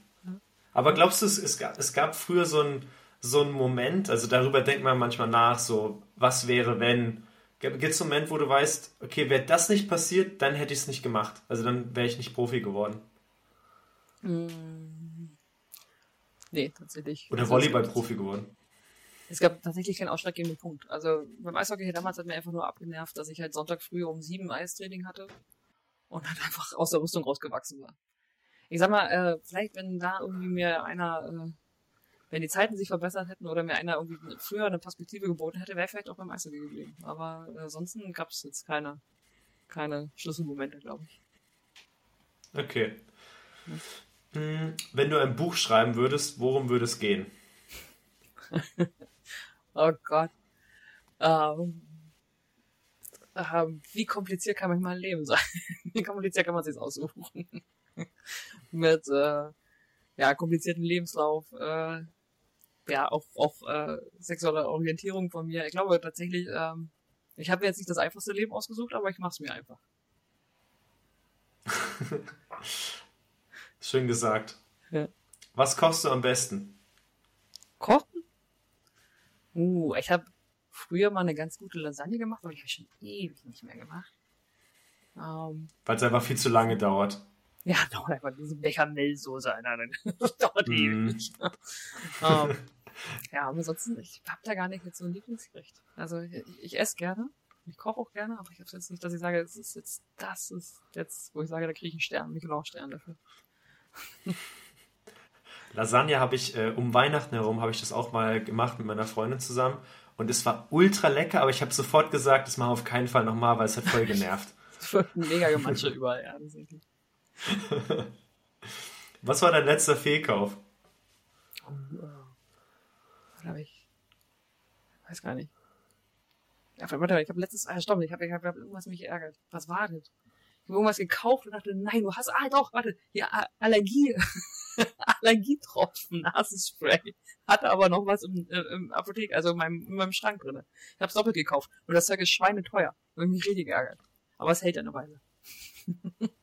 Aber glaubst du, es, gab, es gab früher so einen so Moment, also darüber denkt man manchmal nach, so, was wäre, wenn. Gibt es einen Moment, wo du weißt, okay, wäre das nicht passiert, dann hätte ich es nicht gemacht. Also dann wäre ich nicht Profi geworden. Mm. Nee, tatsächlich. Oder also Volleyball-Profi geworden. Es gab tatsächlich keinen ausschlaggebenden Punkt. Also beim Eishockey damals hat mir einfach nur abgenervt, dass ich halt Sonntag früh um sieben Eistraining hatte und halt einfach aus der Rüstung rausgewachsen war. Ich sag mal, äh, vielleicht wenn da irgendwie mir einer, äh, wenn die Zeiten sich verbessert hätten oder mir einer irgendwie früher eine Perspektive geboten hätte, wäre ich vielleicht auch beim Eishockey geblieben. Aber ansonsten gab es jetzt keine, keine Schlüsselmomente, glaube ich. Okay. Hm, wenn du ein Buch schreiben würdest, worum würde es gehen? Oh Gott. Ähm, ähm, wie kompliziert kann manchmal ein Leben sein? wie kompliziert kann man sich aussuchen? Mit äh, ja, komplizierten Lebenslauf, äh, ja, auch, auch äh, sexuelle Orientierung von mir. Ich glaube tatsächlich, ähm, ich habe jetzt nicht das einfachste Leben ausgesucht, aber ich mache es mir einfach. Schön gesagt. Ja. Was kochst du am besten? Kochen? Uh, ich habe früher mal eine ganz gute Lasagne gemacht, aber ich habe schon ewig nicht mehr gemacht. Ähm, Weil es einfach viel zu lange dauert. Ja, dauert einfach diese Bechamelsoße einer. Das dauert mm. ewig. ähm, ja, aber ansonsten, ich habe da gar nicht jetzt so ein Lieblingsgericht. Also ich, ich esse gerne, ich koche auch gerne, aber ich habe jetzt nicht, dass ich sage, es ist jetzt, das ist jetzt, wo ich sage, da kriege ich einen Stern, Michelin-Stern dafür. Lasagne habe ich äh, um Weihnachten herum habe ich das auch mal gemacht mit meiner Freundin zusammen und es war ultra lecker, aber ich habe sofort gesagt, das mache ich auf keinen Fall nochmal, weil es hat voll genervt. Mega Gematsche überall, ja. Was war dein letzter Fehlkauf? Oh, habe ich? Weiß gar nicht. Ja, warte, ich habe letztes, ah, stopp, ich habe ich hab, irgendwas mich ärgert. Was war das? Ich habe irgendwas gekauft und dachte, nein, du hast, ah, doch, warte, ja, Allergie. Allergietropfen, Nasenspray. Hatte aber noch was im, äh, im Apotheke, also in meinem, in meinem Schrank drin. Ich hab's doppelt gekauft. Und das Zeug ist schweineteuer. Und mich richtig ärgert. Aber es hält ja eine Weile.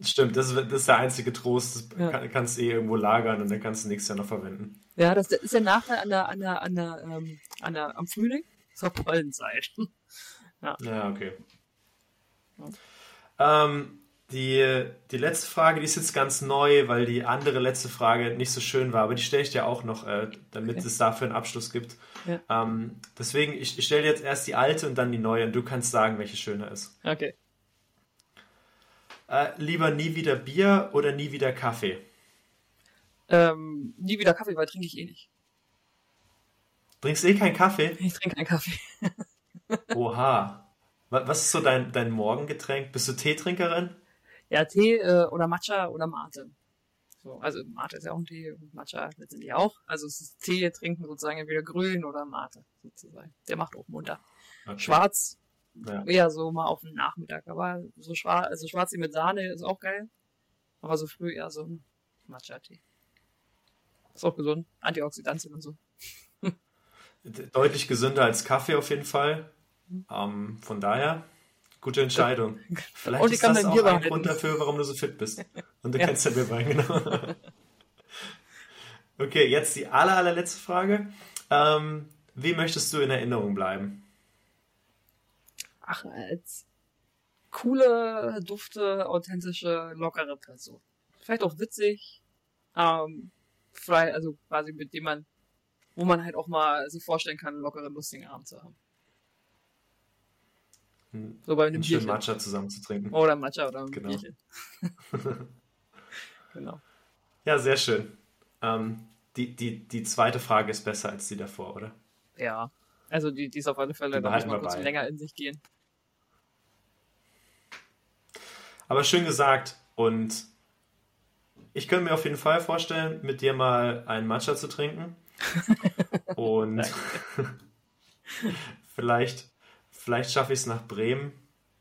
Stimmt, das ist, das ist der einzige Trost. Das ja. kann, kannst du eh irgendwo lagern und dann kannst du nächstes Jahr noch verwenden. Ja, das ist der Nachteil an der, an der, an der, ähm, an der, am Frühling. Zur Pollenzeit. ja. ja, okay. Ja. Ähm, die, die letzte Frage, die ist jetzt ganz neu, weil die andere letzte Frage nicht so schön war, aber die stelle ich dir auch noch, äh, damit okay. es dafür einen Abschluss gibt. Ja. Ähm, deswegen, ich, ich stelle dir jetzt erst die alte und dann die neue und du kannst sagen, welche schöner ist. Okay. Äh, lieber nie wieder Bier oder nie wieder Kaffee? Ähm, nie wieder Kaffee, weil trinke ich eh nicht. Trinkst du eh keinen Kaffee? Ich trinke keinen Kaffee. Oha. Was ist so dein, dein Morgengetränk? Bist du Teetrinkerin? Ja, Tee äh, oder Matcha oder Mate. So, also Mate ist ja auch ein Tee und Matcha letztendlich auch. Also es ist Tee trinken sozusagen entweder grün oder Mate sozusagen. Der macht auch munter. Okay. Schwarz ja. eher so mal auf den Nachmittag. Aber so schwarz, also Schwarz mit Sahne ist auch geil. Aber so früh eher so ein Matcha-Tee. Ist auch gesund. Antioxidantien und so. Deutlich gesünder als Kaffee auf jeden Fall. Mhm. Ähm, von daher Gute Entscheidung. Vielleicht und ist das auch ein Grund dafür, warum du so fit bist. Und du ja. kennst ja Bier genau. okay, jetzt die aller, allerletzte Frage. Ähm, wie möchtest du in Erinnerung bleiben? Ach, als coole, dufte, authentische, lockere Person. Vielleicht auch witzig, ähm, frei, also quasi mit dem man, wo man halt auch mal sich vorstellen kann, einen lockeren, lustigen Abend zu haben. So bei einem einen schönen Matcha zusammen zu trinken. Oder Matcha oder ein genau. Bierchen. genau. Ja, sehr schön. Ähm, die, die, die zweite Frage ist besser als die davor, oder? Ja. Also die, die ist auf alle Fälle, da muss man kurz bei. länger in sich gehen. Aber schön gesagt und ich könnte mir auf jeden Fall vorstellen, mit dir mal einen Matcha zu trinken. und vielleicht, vielleicht schaffe ich es nach Bremen.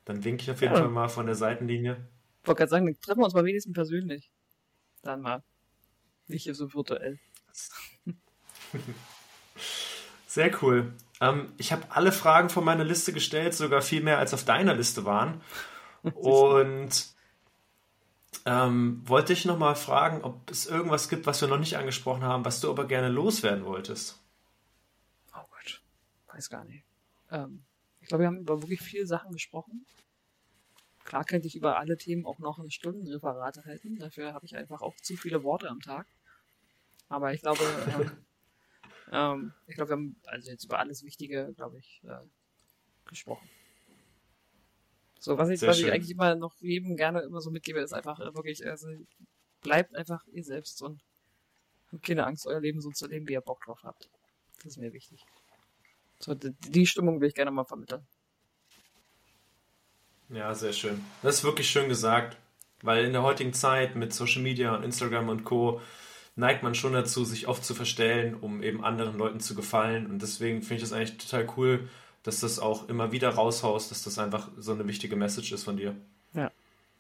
Dann winke ich auf jeden ja. Fall mal von der Seitenlinie. Ich wollte gerade sagen, dann treffen wir uns mal wenigstens persönlich. Dann mal. Nicht so virtuell. Sehr cool. Ähm, ich habe alle Fragen von meiner Liste gestellt, sogar viel mehr als auf deiner Liste waren. Und ähm, wollte ich noch mal fragen, ob es irgendwas gibt, was wir noch nicht angesprochen haben, was du aber gerne loswerden wolltest. Oh Gott, weiß gar nicht. Ähm, ich glaube, wir haben über wirklich viele Sachen gesprochen. Klar könnte ich über alle Themen auch noch eine Stundenreferate halten. Dafür habe ich einfach auch zu viele Worte am Tag. Aber ich glaube, ähm, ähm, ich glaube, wir haben also jetzt über alles Wichtige, glaube ich, äh, gesprochen. So, was ich, was ich eigentlich immer noch jedem gerne immer so mitgebe, ist einfach äh, wirklich, also bleibt einfach ihr selbst und habt keine Angst, euer Leben so zu leben, wie ihr Bock drauf habt. Das ist mir wichtig. So, die, die Stimmung will ich gerne mal vermitteln. Ja, sehr schön. Das ist wirklich schön gesagt, weil in der heutigen Zeit mit Social Media und Instagram und Co neigt man schon dazu, sich oft zu verstellen, um eben anderen Leuten zu gefallen. Und deswegen finde ich das eigentlich total cool, dass das auch immer wieder raushaust, dass das einfach so eine wichtige Message ist von dir. Ja.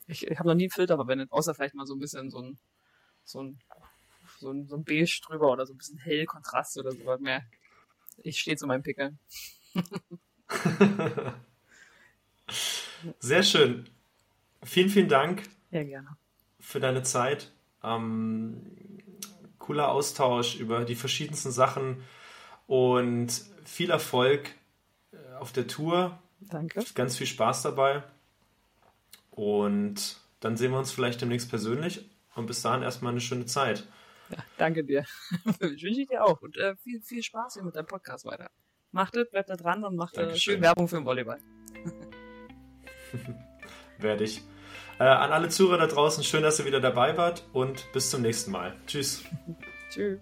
Ich, ich habe noch nie einen Filter verwendet, außer vielleicht mal so ein bisschen so ein, so ein, so ein, so ein Beige drüber oder so ein bisschen hell Kontrast oder so. Mehr. Ich stehe zu meinem Pickeln. Sehr schön. Vielen, vielen Dank. Ja, gerne. Für deine Zeit. Ähm, cooler Austausch über die verschiedensten Sachen und viel Erfolg auf der Tour. Danke. Ganz viel Spaß dabei. Und dann sehen wir uns vielleicht demnächst persönlich. Und bis dahin erstmal eine schöne Zeit. Ja, danke dir. ich wünsche ich dir auch. Und äh, viel, viel Spaß hier mit deinem Podcast weiter. Macht es, bleibt da dran und macht äh, schön Werbung für den Volleyball. Werde ich. Äh, an alle Zuhörer da draußen, schön, dass ihr wieder dabei wart und bis zum nächsten Mal. Tschüss. Tschüss.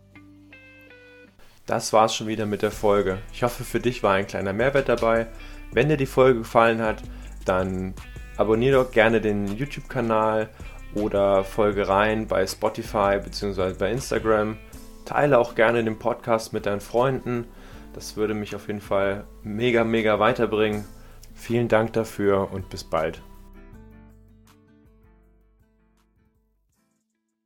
Das war's schon wieder mit der Folge. Ich hoffe, für dich war ein kleiner Mehrwert dabei. Wenn dir die Folge gefallen hat, dann abonniere doch gerne den YouTube-Kanal oder folge rein bei Spotify bzw. bei Instagram. Teile auch gerne den Podcast mit deinen Freunden. Das würde mich auf jeden Fall mega, mega weiterbringen. Vielen Dank dafür und bis bald.